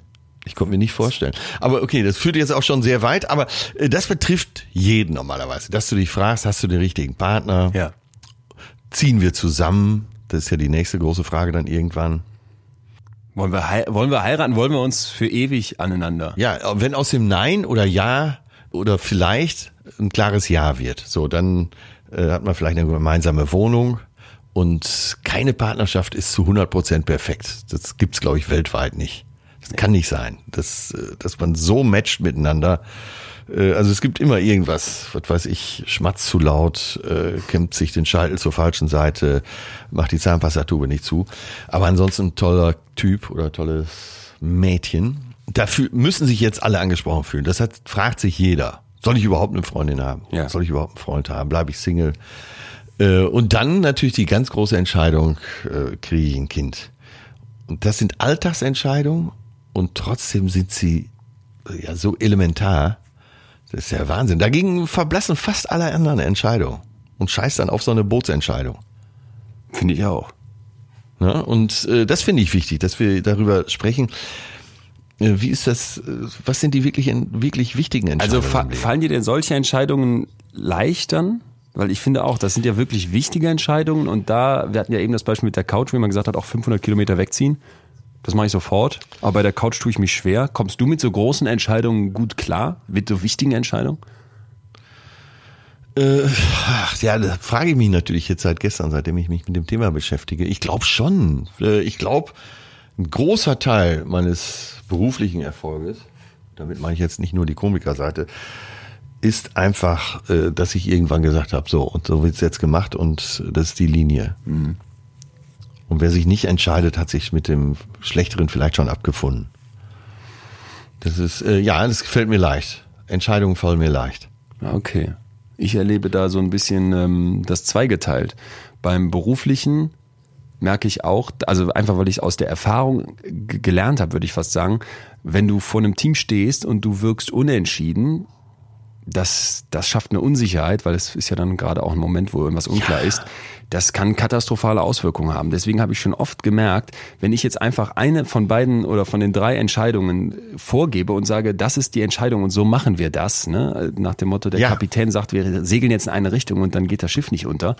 Ich konnte mir nicht vorstellen. Aber okay, das führt jetzt auch schon sehr weit, aber äh, das betrifft jeden normalerweise, dass du dich fragst, hast du den richtigen Partner? Ja. Ziehen wir zusammen? Das ist ja die nächste große Frage dann irgendwann. Wollen wir, wollen wir heiraten? Wollen wir uns für ewig aneinander? Ja, wenn aus dem Nein oder Ja oder vielleicht ein klares Ja wird, so dann äh, hat man vielleicht eine gemeinsame Wohnung und keine Partnerschaft ist zu 100 Prozent perfekt. Das gibt's glaube ich weltweit nicht. Das kann nicht sein, dass, äh, dass man so matcht miteinander. Äh, Also es gibt immer irgendwas, was weiß ich, schmatzt zu laut, kämmt sich den Scheitel zur falschen Seite, macht die Zahnpastatube nicht zu. Aber ansonsten ein toller Typ oder tolles Mädchen. Dafür müssen sich jetzt alle angesprochen fühlen. Das hat, fragt sich jeder. Soll ich überhaupt eine Freundin haben? Ja. Soll ich überhaupt einen Freund haben? Bleibe ich Single? Äh, Und dann natürlich die ganz große Entscheidung, äh, kriege ich ein Kind? Und das sind Alltagsentscheidungen und trotzdem sind sie ja so elementar. Das ist ja Wahnsinn. Dagegen verblassen fast alle anderen Entscheidungen und scheißt dann auf so eine Bootsentscheidung. Finde ich auch. Ja, und äh, das finde ich wichtig, dass wir darüber sprechen. Äh, wie ist das, äh, was sind die wirklich, wirklich wichtigen Also Entscheidungen? fa im Leben? fallen dir denn solche Entscheidungen leicht dann? Weil ich finde auch, das sind ja wirklich wichtige Entscheidungen und da, wir hatten ja eben das Beispiel mit der Couch, wie man gesagt hat, auch 500 Kilometer wegziehen. Das mache ich sofort. Aber bei der Couch tue ich mich schwer. Kommst du mit so großen Entscheidungen gut klar? Mit so wichtigen Entscheidungen? Äh, ach, ja, da frage ich mich natürlich jetzt seit gestern, seitdem ich mich mit dem Thema beschäftige. Ich glaube schon. Ich glaube, ein großer Teil meines beruflichen Erfolges, damit meine ich jetzt nicht nur die Komikerseite, ist einfach, äh, dass ich irgendwann gesagt habe, so, und so wird's jetzt gemacht und das ist die Linie. Und wer sich nicht entscheidet, hat sich mit dem Schlechteren vielleicht schon abgefunden. Das ist, äh, ja, das gefällt mir leicht. Entscheidungen fallen mir leicht. Ja, Okay. Ich erlebe da so ein bisschen ähm, das zweigeteilt. Beim beruflichen merke ich auch, also einfach weil ich aus der Erfahrung gelernt habe, würde ich fast sagen, wenn du vor einem Team stehst und du wirkst unentschieden, das, das schafft eine Unsicherheit, weil es ist ja dann gerade auch ein Moment, wo irgendwas unklar ist. Das kann katastrophale Auswirkungen haben. Deswegen habe ich schon oft gemerkt, wenn ich jetzt einfach eine von beiden oder von den drei Entscheidungen vorgebe und sage, das ist die Entscheidung und so machen wir das, ne? nach dem Motto, der Ja. Kapitän sagt, wir segeln jetzt in eine Richtung und dann geht das Schiff nicht unter,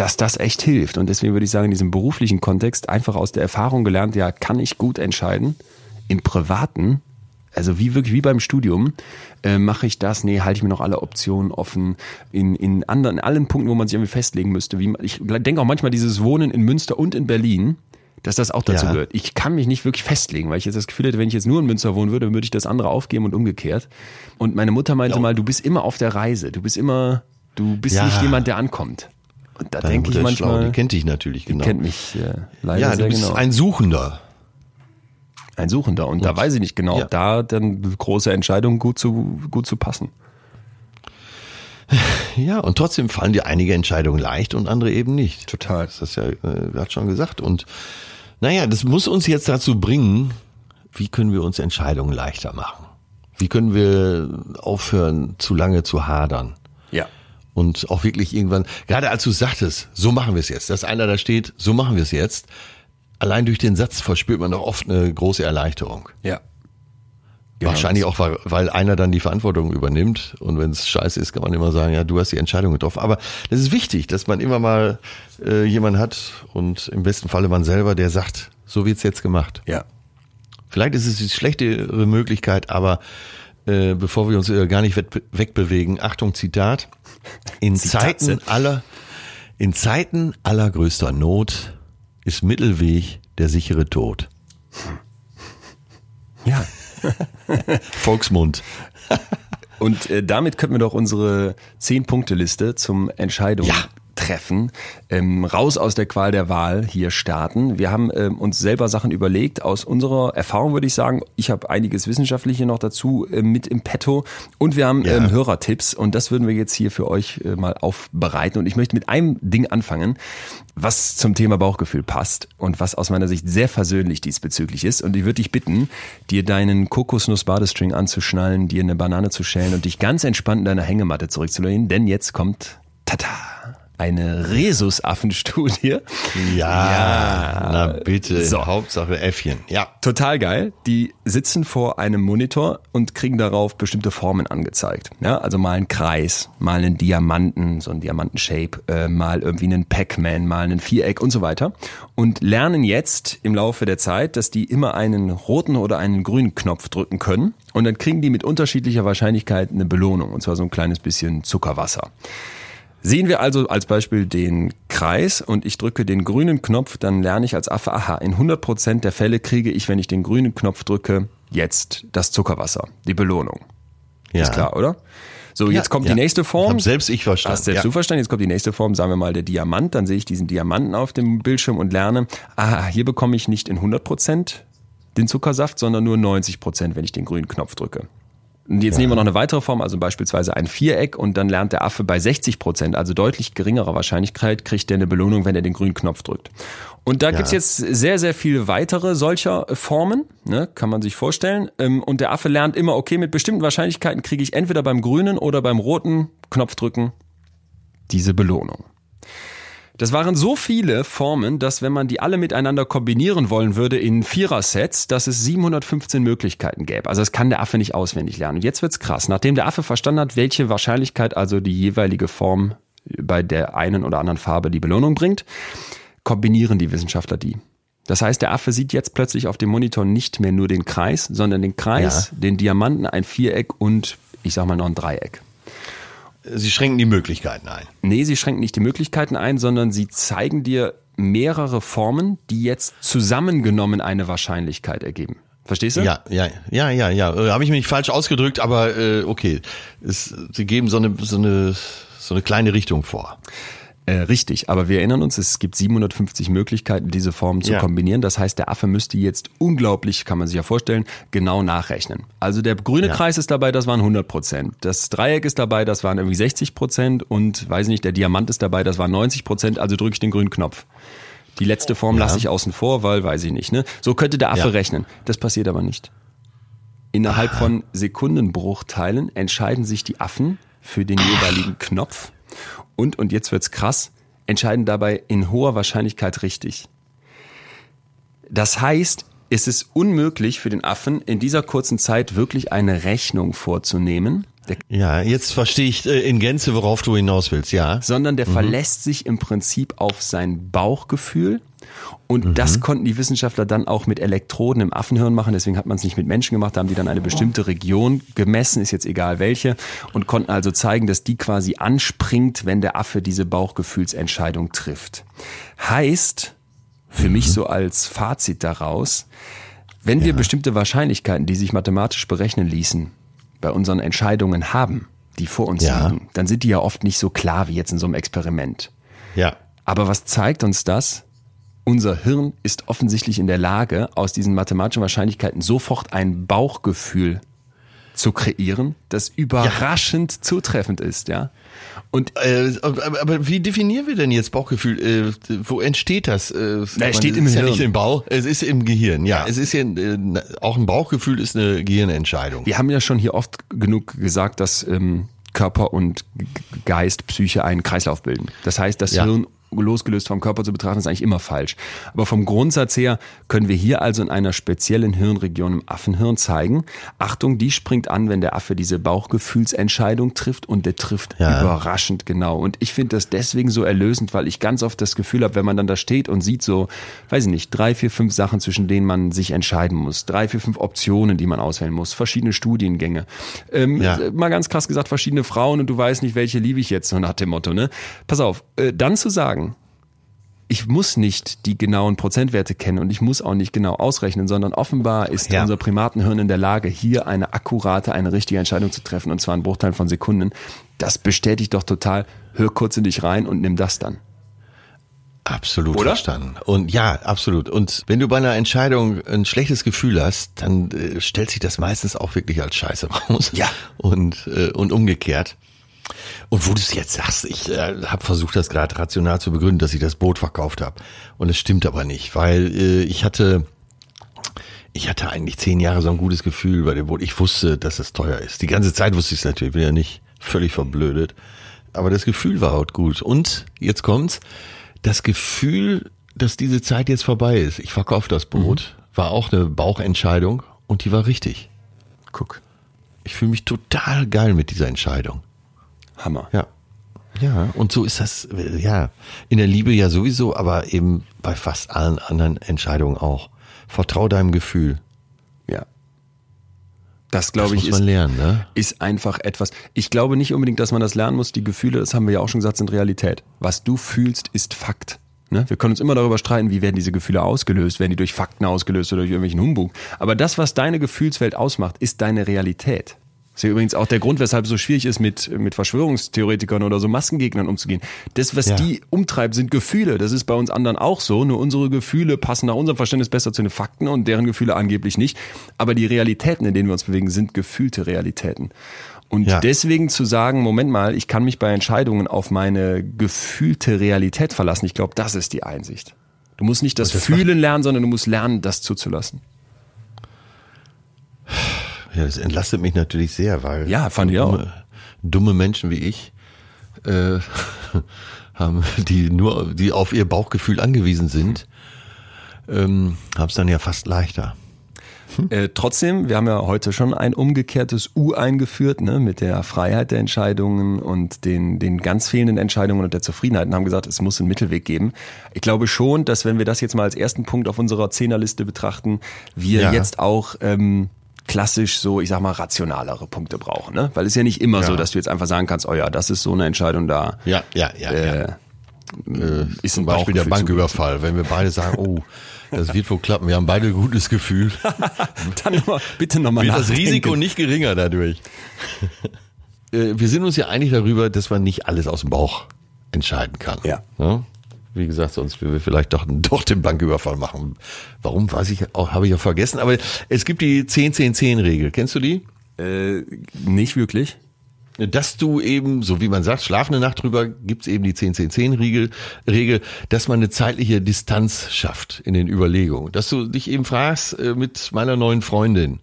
dass das echt hilft. Und deswegen würde ich sagen, in diesem beruflichen Kontext einfach aus der Erfahrung gelernt, ja, kann ich gut entscheiden. Im Privaten also wie wirklich wie beim Studium äh, mache ich das, nee, halte ich mir noch alle Optionen offen in in anderen in allen Punkten, wo man sich irgendwie festlegen müsste, wie ich denke auch manchmal dieses Wohnen in Münster und in Berlin, dass das auch dazu Ja. gehört. Ich kann mich nicht wirklich festlegen, weil ich jetzt das Gefühl hätte, wenn ich jetzt nur in Münster wohnen würde, würde ich das andere aufgeben und umgekehrt. Und meine Mutter meinte Ja. mal, du bist immer auf der Reise, du bist immer du bist Ja. nicht jemand, der ankommt. Und da Deine denke ich ist schlau, manchmal, die kennt dich natürlich genau. kennt mich äh, leider ja, sehr du bist genau. ein Suchender. Ein Suchender. Und da weiß ich nicht genau, Ja. ob da dann große Entscheidungen gut zu, gut zu passen. Ja, und trotzdem fallen dir einige Entscheidungen leicht und andere eben nicht. Total. Das ist ja äh, gerade schon gesagt. Und naja, das muss uns jetzt dazu bringen, wie können wir uns Entscheidungen leichter machen? Wie können wir aufhören, zu lange zu hadern? Und auch wirklich irgendwann, gerade als du sagtest, so machen wir es jetzt, dass einer da steht, so machen wir es jetzt, allein durch den Satz verspürt man doch oft eine große Erleichterung. Ja. Wahrscheinlich auch, weil, weil einer dann die Verantwortung übernimmt. Und wenn es scheiße ist, kann man immer sagen, ja, du hast die Entscheidung getroffen. Aber das ist wichtig, dass man immer mal äh, jemanden hat und im besten Falle man selber, der sagt, so wird's jetzt gemacht. Ja. Vielleicht ist es die schlechtere Möglichkeit, aber äh, bevor wir uns äh, gar nicht wegbe- wegbewegen, Achtung, Zitat. In Zitat. Zeiten aller, in Zeiten allergrößter Not ist Mittelweg der sichere Tod. Ja. Volksmund. Und äh, damit könnten wir doch unsere Zehn-Punkte-Liste zum Entscheidungen Ja. Treffen, ähm, raus aus der Qual der Wahl hier starten. Wir haben ähm, uns selber Sachen überlegt. Aus unserer Erfahrung würde ich sagen, ich habe einiges Wissenschaftliche noch dazu äh, mit im Petto und wir haben Ja. ähm, Hörertipps und das würden wir jetzt hier für euch äh, mal aufbereiten. Und ich möchte mit einem Ding anfangen, was zum Thema Bauchgefühl passt und was aus meiner Sicht sehr versöhnlich diesbezüglich ist. Und ich würde dich bitten, dir deinen Kokosnuss-Badestring anzuschnallen, dir eine Banane zu schälen und dich ganz entspannt in deiner Hängematte zurückzulehnen, denn jetzt kommt, tata, eine Rhesusaffenstudie. Ja, na bitte. So. Hauptsache Äffchen. Ja. Total geil. Die sitzen vor einem Monitor und kriegen darauf bestimmte Formen angezeigt. Ja, also mal einen Kreis, mal einen Diamanten, so einen Diamanten-Shape, äh, mal irgendwie einen Pac-Man, mal einen Viereck und so weiter. Und lernen jetzt im Laufe der Zeit, dass die immer einen roten oder einen grünen Knopf drücken können. Und dann kriegen die mit unterschiedlicher Wahrscheinlichkeit eine Belohnung. Und zwar so ein kleines bisschen Zuckerwasser. Sehen wir also als Beispiel den Kreis und ich drücke den grünen Knopf, dann lerne ich als Affe, aha, in 100% der Fälle kriege ich, wenn ich den grünen Knopf drücke, jetzt das Zuckerwasser, die Belohnung. ja. Ist klar, oder? So, jetzt kommt ja. die nächste Form. Hab selbst ich verstanden. Hast selbst ja. du verstanden? Jetzt kommt die nächste Form, sagen wir mal der Diamant. Dann sehe ich diesen Diamanten auf dem Bildschirm und lerne, ah, hier bekomme ich nicht in 100% den Zuckersaft, sondern nur 90%, wenn ich den grünen Knopf drücke. Und jetzt ja. nehmen wir noch eine weitere Form, also beispielsweise ein Viereck und dann lernt der Affe bei 60 Prozent, also deutlich geringerer Wahrscheinlichkeit, kriegt er eine Belohnung, wenn er den grünen Knopf drückt. Und da ja. gibt's jetzt sehr, sehr viele weitere solcher Formen, ne, kann man sich vorstellen. Ähm, und der Affe lernt immer, okay, mit bestimmten Wahrscheinlichkeiten kriege ich entweder beim grünen oder beim roten Knopf drücken diese Belohnung. Das waren so viele Formen, dass wenn man die alle miteinander kombinieren wollen würde in Vierer-Sets, dass es 715 Möglichkeiten gäbe. Also das kann der Affe nicht auswendig lernen. Und jetzt wird's krass. Nachdem der Affe verstanden hat, welche Wahrscheinlichkeit also die jeweilige Form bei der einen oder anderen Farbe die Belohnung bringt, kombinieren die Wissenschaftler die. Das heißt, der Affe sieht jetzt plötzlich auf dem Monitor nicht mehr nur den Kreis, sondern den Kreis, ja. den Diamanten, ein Viereck und ich sag mal noch ein Dreieck. Sie schränken die Möglichkeiten ein. Nee, sie schränken nicht die Möglichkeiten ein, sondern sie zeigen dir mehrere Formen, die jetzt zusammengenommen eine Wahrscheinlichkeit ergeben. Verstehst du? Ja, ja, ja, ja, ja. Äh, Habe ich mich falsch ausgedrückt, aber äh, okay. Es, sie geben so eine, so eine, so eine kleine Richtung vor. Äh, richtig, aber wir erinnern uns, es gibt 750 Möglichkeiten, diese Formen zu ja. kombinieren. Das heißt, der Affe müsste jetzt unglaublich, kann man sich ja vorstellen, genau nachrechnen. Also der grüne ja. Kreis ist dabei, das waren 100 Prozent. Das Dreieck ist dabei, das waren irgendwie 60 Prozent. Und weiß nicht, der Diamant ist dabei, das waren 90 Prozent. Also drücke ich den grünen Knopf. Die letzte Form ja. lasse ich außen vor, weil weiß ich nicht. Ne? So könnte der Affe rechnen. Das passiert aber nicht. Innerhalb von Sekundenbruchteilen entscheiden sich die Affen für den jeweiligen Knopf und, und jetzt wird's krass, entscheiden dabei in hoher Wahrscheinlichkeit richtig. Das heißt, es ist unmöglich für den Affen in dieser kurzen Zeit wirklich eine Rechnung vorzunehmen. Ja, jetzt verstehe ich äh, in Gänze, worauf du hinaus willst, ja. Sondern der mhm. verlässt sich im Prinzip auf sein Bauchgefühl und mhm. das konnten die Wissenschaftler dann auch mit Elektroden im Affenhirn machen. Deswegen hat man es nicht mit Menschen gemacht. Da haben die dann eine bestimmte Region gemessen, ist jetzt egal welche, und konnten also zeigen, dass die quasi anspringt, wenn der Affe diese Bauchgefühlsentscheidung trifft. Heißt, für mhm. mich so als Fazit daraus, wenn ja. wir bestimmte Wahrscheinlichkeiten, die sich mathematisch berechnen ließen, bei unseren Entscheidungen haben, die vor uns ja. liegen, dann sind die ja oft nicht so klar wie jetzt in so einem Experiment. Ja. Aber was zeigt uns das? Unser Hirn ist offensichtlich in der Lage, aus diesen mathematischen Wahrscheinlichkeiten sofort ein Bauchgefühl zu kreieren, das überraschend ja. zutreffend ist, ja. Und äh, aber, aber, wie definieren wir denn jetzt Bauchgefühl? Äh, wo entsteht das? Äh, Na, es steht im ist Hirn. ja nicht im Bauch, es ist im Gehirn. Ja, ja. es ist ja äh, auch ein Bauchgefühl ist eine Gehirnentscheidung. Wir haben ja schon hier oft genug gesagt, dass ähm, Körper und Geist, Psyche einen Kreislauf bilden. Das heißt, das ja. Hirn losgelöst vom Körper zu betrachten, ist eigentlich immer falsch. Aber vom Grundsatz her können wir hier also in einer speziellen Hirnregion im Affenhirn zeigen, Achtung, die springt an, wenn der Affe diese Bauchgefühlsentscheidung trifft und der trifft ja. überraschend genau. Und ich finde das deswegen so erlösend, weil ich ganz oft das Gefühl habe, wenn man dann da steht und sieht so, weiß ich nicht, drei, vier, fünf Sachen, zwischen denen man sich entscheiden muss, drei, vier, fünf Optionen, die man auswählen muss, verschiedene Studiengänge, ähm, ja. mal ganz krass gesagt, verschiedene Frauen und du weißt nicht, welche liebe ich jetzt, so nach dem Motto, ne? Pass auf, äh, dann zu sagen, ich muss nicht die genauen Prozentwerte kennen und ich muss auch nicht genau ausrechnen, sondern offenbar ist ja. unser Primatenhirn in der Lage, hier eine akkurate, eine richtige Entscheidung zu treffen und zwar in Bruchteilen von Sekunden. Das bestätigt doch total, hör kurz in dich rein und nimm das dann. Absolut Oder? verstanden. Und ja, absolut. Und wenn du bei einer Entscheidung ein schlechtes Gefühl hast, dann äh, stellt sich das meistens auch wirklich als Scheiße raus. Ja. Und, äh, und umgekehrt. Und wo du es jetzt sagst, ich äh, habe versucht, das gerade rational zu begründen, dass ich das Boot verkauft habe. Und es stimmt aber nicht, weil äh, ich hatte, ich hatte eigentlich zehn Jahre so ein gutes Gefühl bei dem Boot. Ich wusste, dass es teuer ist. Die ganze Zeit wusste ich es natürlich, bin ja nicht völlig verblödet. Aber das Gefühl war halt gut. Und jetzt kommt's, das Gefühl, dass diese Zeit jetzt vorbei ist. Ich verkaufe das Boot, mhm. war auch eine Bauchentscheidung und die war richtig. Guck. Ich fühle mich total geil mit dieser Entscheidung. Hammer. Ja. Ja, und so ist das, ja, in der Liebe ja sowieso, aber eben bei fast allen anderen Entscheidungen auch. Vertrau deinem Gefühl. Ja. Das glaube ich muss man ist, lernen, ne? ist einfach etwas. Ich glaube nicht unbedingt, dass man das lernen muss. Die Gefühle, das haben wir ja auch schon gesagt, sind Realität. Was du fühlst, ist Fakt. Ne? Wir können uns immer darüber streiten, wie werden diese Gefühle ausgelöst, werden die durch Fakten ausgelöst oder durch irgendwelchen Humbug. Aber das, was deine Gefühlswelt ausmacht, ist deine Realität. Das ist ja übrigens auch der Grund, weshalb es so schwierig ist, mit, mit Verschwörungstheoretikern oder so Maskengegnern umzugehen. Das, was Ja. die umtreibt, sind Gefühle. Das ist bei uns anderen auch so. Nur unsere Gefühle passen nach unserem Verständnis besser zu den Fakten und deren Gefühle angeblich nicht. Aber die Realitäten, in denen wir uns bewegen, sind gefühlte Realitäten. Und Ja. deswegen zu sagen, Moment mal, ich kann mich bei Entscheidungen auf meine gefühlte Realität verlassen, ich glaube, das ist die Einsicht. Du musst nicht das, das Fühlen lernen, sondern du musst lernen, das zuzulassen. Ja, das entlastet mich natürlich sehr, weil Ja, fand ich auch. dumme, dumme Menschen wie ich äh, haben, die nur, die auf ihr Bauchgefühl angewiesen sind, ähm, haben es dann ja fast leichter. Äh, trotzdem, wir haben ja heute schon ein umgekehrtes U eingeführt, ne, mit der Freiheit der Entscheidungen und den, den ganz fehlenden Entscheidungen und der Zufriedenheit und haben gesagt, es muss einen Mittelweg geben. Ich glaube schon, dass wenn wir das jetzt mal als ersten Punkt auf unserer Zehnerliste betrachten, wir Ja. jetzt auch ähm, klassisch so, ich sag mal, rationalere Punkte brauchen, ne? Weil es ist ja nicht immer Ja. so, dass du jetzt einfach sagen kannst, oh ja, das ist so eine Entscheidung da. Ja, ja, ja. Äh, ist Zum ein Beispiel der zu Banküberfall, wenn wir beide sagen, oh, das wird wohl klappen, wir haben beide ein gutes Gefühl, Dann noch mal, bitte nochmal wird das Risiko nicht geringer dadurch. Äh, wir sind uns ja einig darüber, dass man nicht alles aus dem Bauch entscheiden kann. Ja. Ne? Wie gesagt, sonst würden wir vielleicht doch, doch den Banküberfall machen. Warum, weiß ich auch, habe ich auch vergessen. Aber es gibt die 10-10-10-Regel. Kennst du die? Äh, nicht wirklich. dass du eben, so wie man sagt, schlafende Nacht drüber, gibt's eben die 10-10-10-Regel, Regel, dass man eine zeitliche Distanz schafft in den Überlegungen. Dass du dich eben fragst äh, mit meiner neuen Freundin,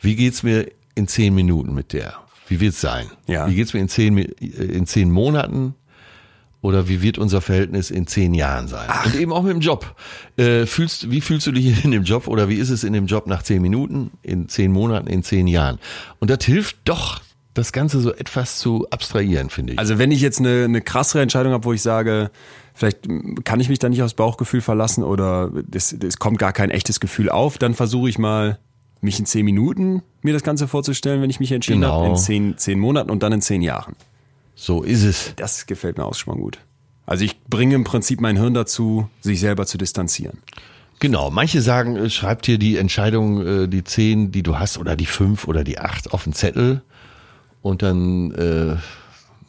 wie geht's mir in zehn Minuten mit der? Wie wird's sein? Ja. Wie geht's mir in zehn, äh, in zehn Monaten? Oder wie wird unser Verhältnis in zehn Jahren sein? Und eben auch mit dem Job. Äh, fühlst, wie fühlst du dich in dem Job oder wie ist es in dem Job nach zehn Minuten, in zehn Monaten, in zehn Jahren? Und das hilft doch, das Ganze so etwas zu abstrahieren, finde ich. Also wenn ich jetzt eine, eine krassere Entscheidung habe, wo ich sage, vielleicht kann ich mich da nicht aufs Bauchgefühl verlassen oder es, es kommt gar kein echtes Gefühl auf, dann versuche ich mal, mich in zehn Minuten mir das Ganze vorzustellen, wenn ich mich entschieden Genau. habe, in zehn, zehn Monaten und dann in zehn Jahren. So ist es. Das gefällt mir auch schon mal gut. Also ich bringe im Prinzip mein Hirn dazu, sich selber zu distanzieren. Genau, manche sagen, äh, schreib dir die Entscheidung, äh, die zehn, die du hast, oder die fünf oder die acht auf den Zettel und dann äh,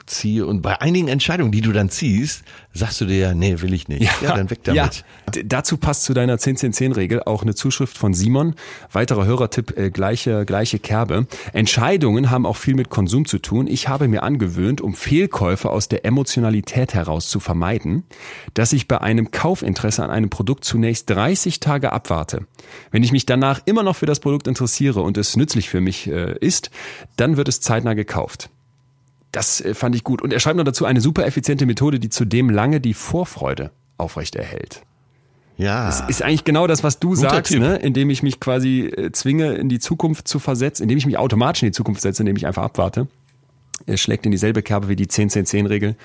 ziehe. Und bei einigen Entscheidungen, die du dann ziehst, sagst du dir ja, nee, will ich nicht. Ja, dann weg damit. Ja. Dazu passt zu deiner 10-10-10-Regel auch eine Zuschrift von Simon. Weiterer Hörertipp, äh, gleiche, gleiche Kerbe. Entscheidungen haben auch viel mit Konsum zu tun. Ich habe mir angewöhnt, um Fehlkäufe aus der Emotionalität heraus zu vermeiden, dass ich bei einem Kaufinteresse an einem Produkt zunächst 30 Tage abwarte. Wenn ich mich danach immer noch für das Produkt interessiere und es nützlich für mich äh, ist, dann wird es zeitnah gekauft. Das äh, fand ich gut. Und er schreibt noch dazu eine super effiziente Methode, die zudem lange die Vorfreude aufrechterhält. Ja. Ist eigentlich genau das, was du Guter sagst, ne? indem ich mich quasi äh, zwinge, in die Zukunft zu versetzen, indem ich mich automatisch in die Zukunft setze, indem ich einfach abwarte. Er schlägt in dieselbe Kerbe wie die 10-10-10-Regel,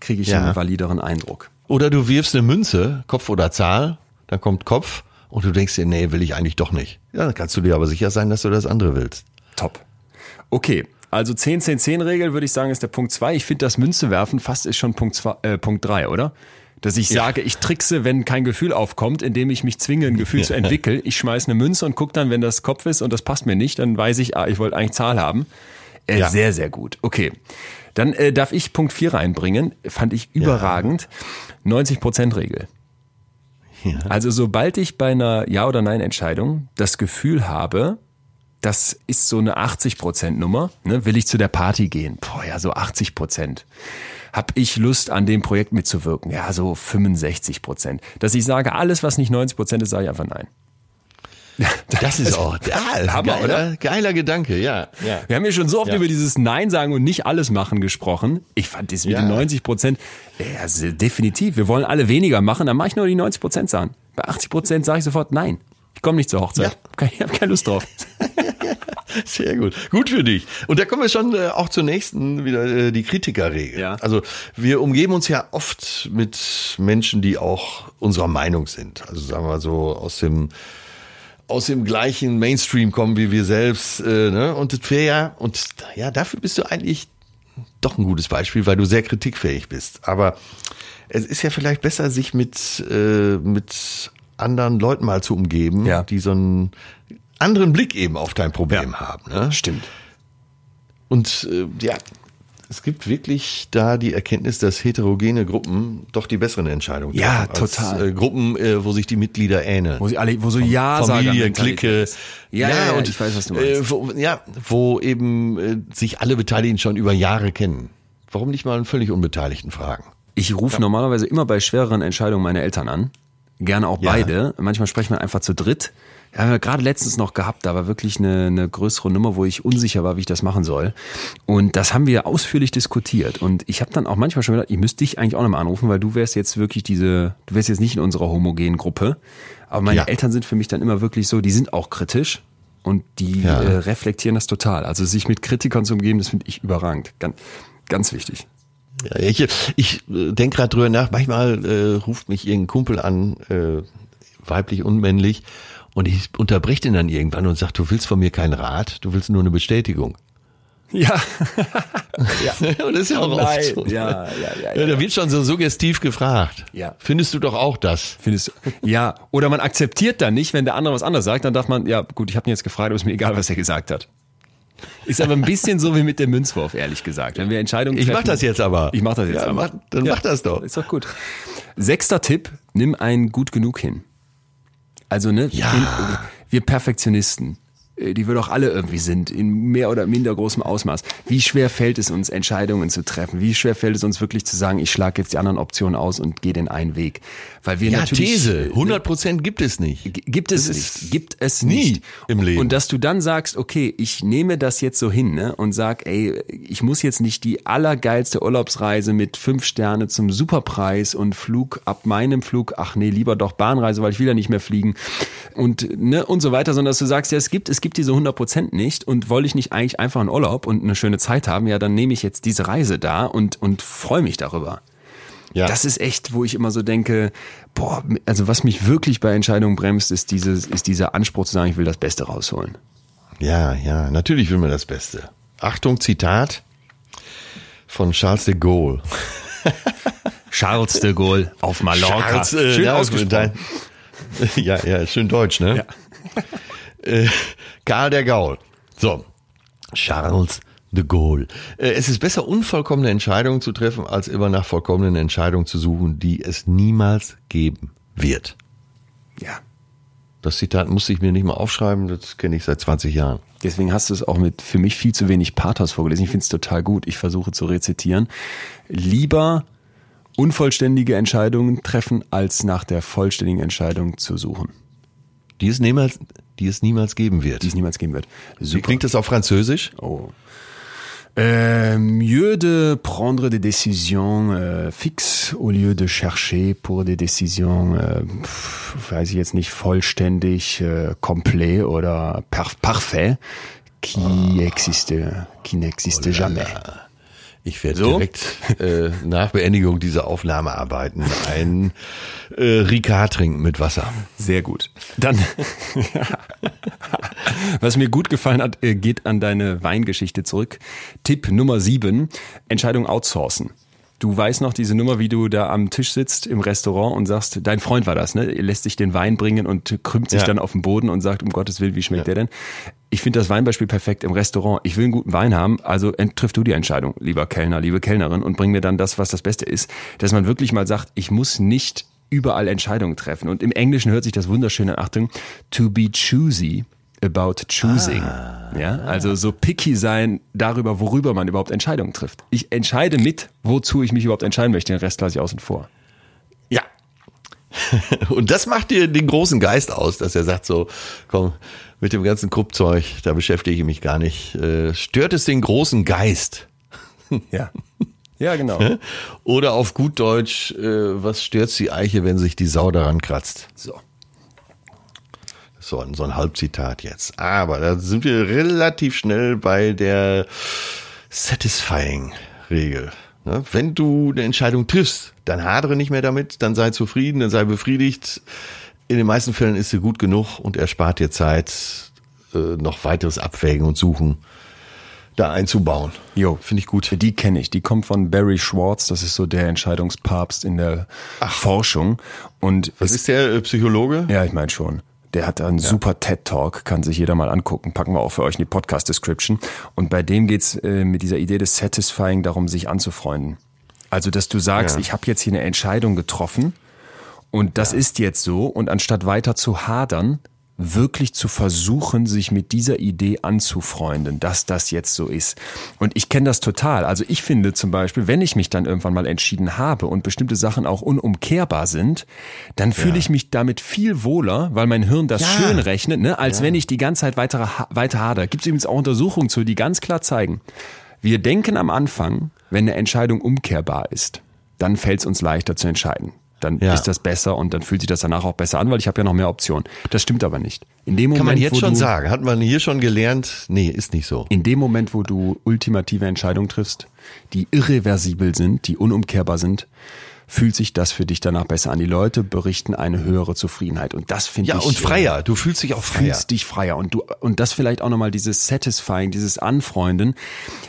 kriege ich Ja. einen valideren Eindruck. Oder du wirfst eine Münze, Kopf oder Zahl, dann kommt Kopf und du denkst dir, nee, will ich eigentlich doch nicht. Ja, dann kannst du dir aber sicher sein, dass du das andere willst. Top. Okay, also 10-10-10-Regel würde ich sagen, ist der Punkt zwei. Ich finde das Münze werfen fast ist schon Punkt, zwei, äh, Punkt drei, oder? Dass ich sage, ich trickse, wenn kein Gefühl aufkommt, indem ich mich zwinge, ein Gefühl zu entwickeln. Ich schmeiß eine Münze und guck dann, wenn das Kopf ist und das passt mir nicht, dann weiß ich, ah, ich wollte eigentlich Zahl haben. Äh, Ja. Sehr, sehr gut. Okay. Dann äh, darf ich Punkt vier reinbringen. Fand ich überragend. 90%-Regel. Also sobald ich bei einer Ja- oder Nein-Entscheidung das Gefühl habe, das ist so eine 80%-Nummer, ne? will ich zu der Party gehen? Boah, ja, so 80%. Hab ich Lust, an dem Projekt mitzuwirken? Ja, so 65%. Dass ich sage, alles, was nicht 90% ist, sage ich einfach nein. Das ist auch ja, Hammer, geiler, oder? geiler Gedanke, ja. ja. Wir haben ja schon so oft Ja. über dieses Nein sagen und nicht alles machen gesprochen. Ich fand das mit Ja. den 90 Prozent, ja, also definitiv. Wir wollen alle weniger machen, dann mache ich nur die 90 Prozent sagen. Bei 80 Prozent sage ich sofort Nein. Ich komme nicht zur Hochzeit. Ich habe keine Lust drauf. Sehr gut. Gut für dich. Und da kommen wir schon äh, auch zur nächsten, wieder äh, die Kritikerregel. Ja. Also wir umgeben uns ja oft mit Menschen, die auch unserer Meinung sind. Also sagen wir so aus dem aus dem gleichen Mainstream kommen wie wir selbst. Äh, ne? Und das wäre ja, und ja, dafür bist du eigentlich doch ein gutes Beispiel, weil du sehr kritikfähig bist. Aber es ist ja vielleicht besser, sich mit, äh, mit anderen Leuten mal zu umgeben, Ja. die so einen anderen Blick eben auf dein Problem Ja. haben. Ne? Stimmt. Und äh, ja, es gibt wirklich da die Erkenntnis, dass heterogene Gruppen doch die besseren Entscheidungen Ja, treffen als, total. Äh, Gruppen, äh, wo sich die Mitglieder ähneln. Wo sie alle, wo so ja sagen. Familie, Clique. Ja, ja, ja, und ich weiß, was du meinst. Äh, wo, ja, wo eben äh, sich alle Beteiligten schon über Jahre kennen. Warum nicht mal einen völlig Unbeteiligten fragen? Ich rufe normalerweise immer bei schwereren Entscheidungen meine Eltern an. Gerne auch Ja. beide. Manchmal sprechen wir einfach zu dritt. Ja, gerade letztens noch gehabt, da war wirklich eine, eine größere Nummer, wo ich unsicher war, wie ich das machen soll. Und das haben wir ausführlich diskutiert. Und ich habe dann auch manchmal schon gedacht, ich müsste dich eigentlich auch nochmal anrufen, weil du wärst jetzt wirklich diese, du wärst jetzt nicht in unserer homogenen Gruppe. Aber meine Ja. Eltern sind für mich dann immer wirklich so, die sind auch kritisch und die Ja. äh, reflektieren das total. Also sich mit Kritikern zu umgeben, das finde ich überragend. Ganz, ganz wichtig. Ja, ich ich äh, denke gerade drüber nach. Manchmal äh, ruft mich irgendein Kumpel an, äh, weiblich und männlich, und ich unterbreche den dann irgendwann und sage, du willst von mir keinen Rat, du willst nur eine Bestätigung. Ja. und das ist ja auch Nein. oft so. Ja, ja, ja, ja, ja. da wird schon so suggestiv gefragt. Ja. Findest du doch auch das? Findest du? Ja, oder man akzeptiert dann nicht, wenn der andere was anderes sagt, dann darf man, ja gut, ich habe ihn jetzt gefragt, aber ist mir egal, was er gesagt hat. Ist aber ein bisschen so wie mit dem Münzwurf, ehrlich gesagt. Wenn wir Entscheidungen Ich treffen, mach das jetzt aber. Ich mach das jetzt Ja, aber. mach- dann mach das doch. Ist doch gut. Sechster Tipp, nimm einen gut genug hin. Also, ne, Ja. in, wir Perfektionisten, die wir doch alle irgendwie sind, in mehr oder minder großem Ausmaß. Wie schwer fällt es uns, Entscheidungen zu treffen? Wie schwer fällt es uns wirklich zu sagen, ich schlage jetzt die anderen Optionen aus und gehe den einen Weg? Weil wir Ja, natürlich These. äh, 100 Prozent gibt es nicht. Gibt es nicht. Gibt es nie nicht. im Leben. Und dass du dann sagst, okay, ich nehme das jetzt so hin ne, und sag, ey, ich muss jetzt nicht die allergeilste Urlaubsreise mit fünf Sterne zum Superpreis und Flug ab meinem Flug, ach nee, lieber doch Bahnreise, weil ich will ja nicht mehr fliegen und ne und so weiter, sondern dass du sagst, ja, es gibt es gibt diese 100 Prozent nicht und wollte ich nicht eigentlich einfach einen Urlaub und eine schöne Zeit haben, ja, dann nehme ich jetzt diese Reise da und und freue mich darüber. Ja. Das ist echt, wo ich immer so denke, boah, also was mich wirklich bei Entscheidungen bremst, ist dieses, ist dieser Anspruch zu sagen, ich will das Beste rausholen. Ja, ja, natürlich will man das Beste. Achtung, Zitat von Charles de Gaulle. Charles de Gaulle auf Mallorca. Charles, äh, Schön ja, ausgesprochen. ja, ja, schön deutsch, ne? Äh, Karl der Gaul. So, Charles de Gaulle. Äh, es ist besser, unvollkommene Entscheidungen zu treffen, als immer nach vollkommenen Entscheidungen zu suchen, die es niemals geben wird. Ja. Das Zitat musste ich mir nicht mal aufschreiben, das kenne ich seit 20 Jahren. Deswegen hast du es auch mit für mich viel zu wenig Pathos vorgelesen. Ich finde es total gut. Ich versuche zu rezitieren. Lieber unvollständige Entscheidungen treffen, als nach der vollständigen Entscheidung zu suchen, Die es niemals, die es niemals geben wird. die es niemals geben wird. Wie klingt das auf Französisch? Oh. Euh, mieux de prendre des décisions euh, fixes au lieu de chercher pour des décisions, pf, weiß ich jetzt nicht, vollständig, äh, complet oder par parfait, qui existe, qui n'existe jamais. Ich werde So? direkt äh, nach Beendigung dieser Aufnahme arbeiten. Ein äh, Ricard trinken mit Wasser. Sehr gut. Dann, was mir gut gefallen hat, äh, geht an deine Weingeschichte zurück. Tipp Nummer sieben, Entscheidung outsourcen. Du weißt noch diese Nummer, wie du da am Tisch sitzt im Restaurant und sagst, dein Freund war das, ne? Er lässt sich den Wein bringen und krümmt sich Ja. dann auf den Boden und sagt, um Gottes Willen, wie schmeckt der denn? Ich finde das Weinbeispiel perfekt im Restaurant. Ich will einen guten Wein haben, also triff du die Entscheidung, lieber Kellner, liebe Kellnerin, und bring mir dann das, was das Beste ist. Dass man wirklich mal sagt, ich muss nicht überall Entscheidungen treffen. Und im Englischen hört sich das wunderschön an, Achtung, to be choosy about choosing. Ja, also so picky sein darüber, worüber man überhaupt Entscheidungen trifft. Ich entscheide mit, wozu ich mich überhaupt entscheiden möchte. Den Rest lasse ich außen vor. Ja. Und das macht dir den großen Geist aus, dass er sagt so, komm, mit dem ganzen Kruppzeug, da beschäftige ich mich gar nicht. Äh, stört es den großen Geist? Ja. Ja, genau. Oder auf gut Deutsch, äh, was stört die Eiche, wenn sich die Sau daran kratzt? So. So, ein- so ein Halbzitat jetzt. Aber da sind wir relativ schnell bei der Satisfying-Regel. Ne? Wenn du eine Entscheidung triffst, dann hadere nicht mehr damit, dann sei zufrieden, dann sei befriedigt. In den meisten Fällen ist sie gut genug und erspart dir Zeit, äh, noch weiteres Abwägen und Suchen da einzubauen. Jo. Finde ich gut. Die kenne ich. Die kommt von Barry Schwartz. Das ist so der Entscheidungspapst in der Forschung. Und Was ist der äh, Psychologe? Ja, ich meine schon. Der hat einen ja. super TED-Talk, kann sich jeder mal angucken. Packen wir auch für euch in die Podcast-Description. Und bei dem geht's äh, mit dieser Idee des Satisfying darum, sich anzufreunden. Also, dass du sagst, ja. ich habe jetzt hier eine Entscheidung getroffen und das ja. ist jetzt so. Und anstatt weiter zu hadern, wirklich zu versuchen, sich mit dieser Idee anzufreunden, dass das jetzt so ist. Und ich kenne das total. Also ich finde zum Beispiel, wenn ich mich dann irgendwann mal entschieden habe und bestimmte Sachen auch unumkehrbar sind, dann fühle ja. ich mich damit viel wohler, weil mein Hirn das ja. schön rechnet, ne, als ja. wenn ich die ganze Zeit weiter, weiter hader. Gibt es übrigens auch Untersuchungen zu, die ganz klar zeigen, wir denken am Anfang, wenn eine Entscheidung umkehrbar ist, dann fällt es uns leichter zu entscheiden dann ja. ist das besser und dann fühlt sich das danach auch besser an, weil ich habe ja noch mehr Optionen. Das stimmt aber nicht. In dem Moment, Kann man jetzt schon sagen, hat man hier schon gelernt, nee, ist nicht so. In dem Moment, wo du ultimative Entscheidungen triffst, die irreversibel sind, die unumkehrbar sind, fühlt sich das für dich danach besser an. Die Leute berichten eine höhere Zufriedenheit und das finde ja, ich. Ja, und freier. Du fühlst dich auch freier. Fühlst dich freier und du, und das vielleicht auch nochmal dieses Satisfying, dieses Anfreunden.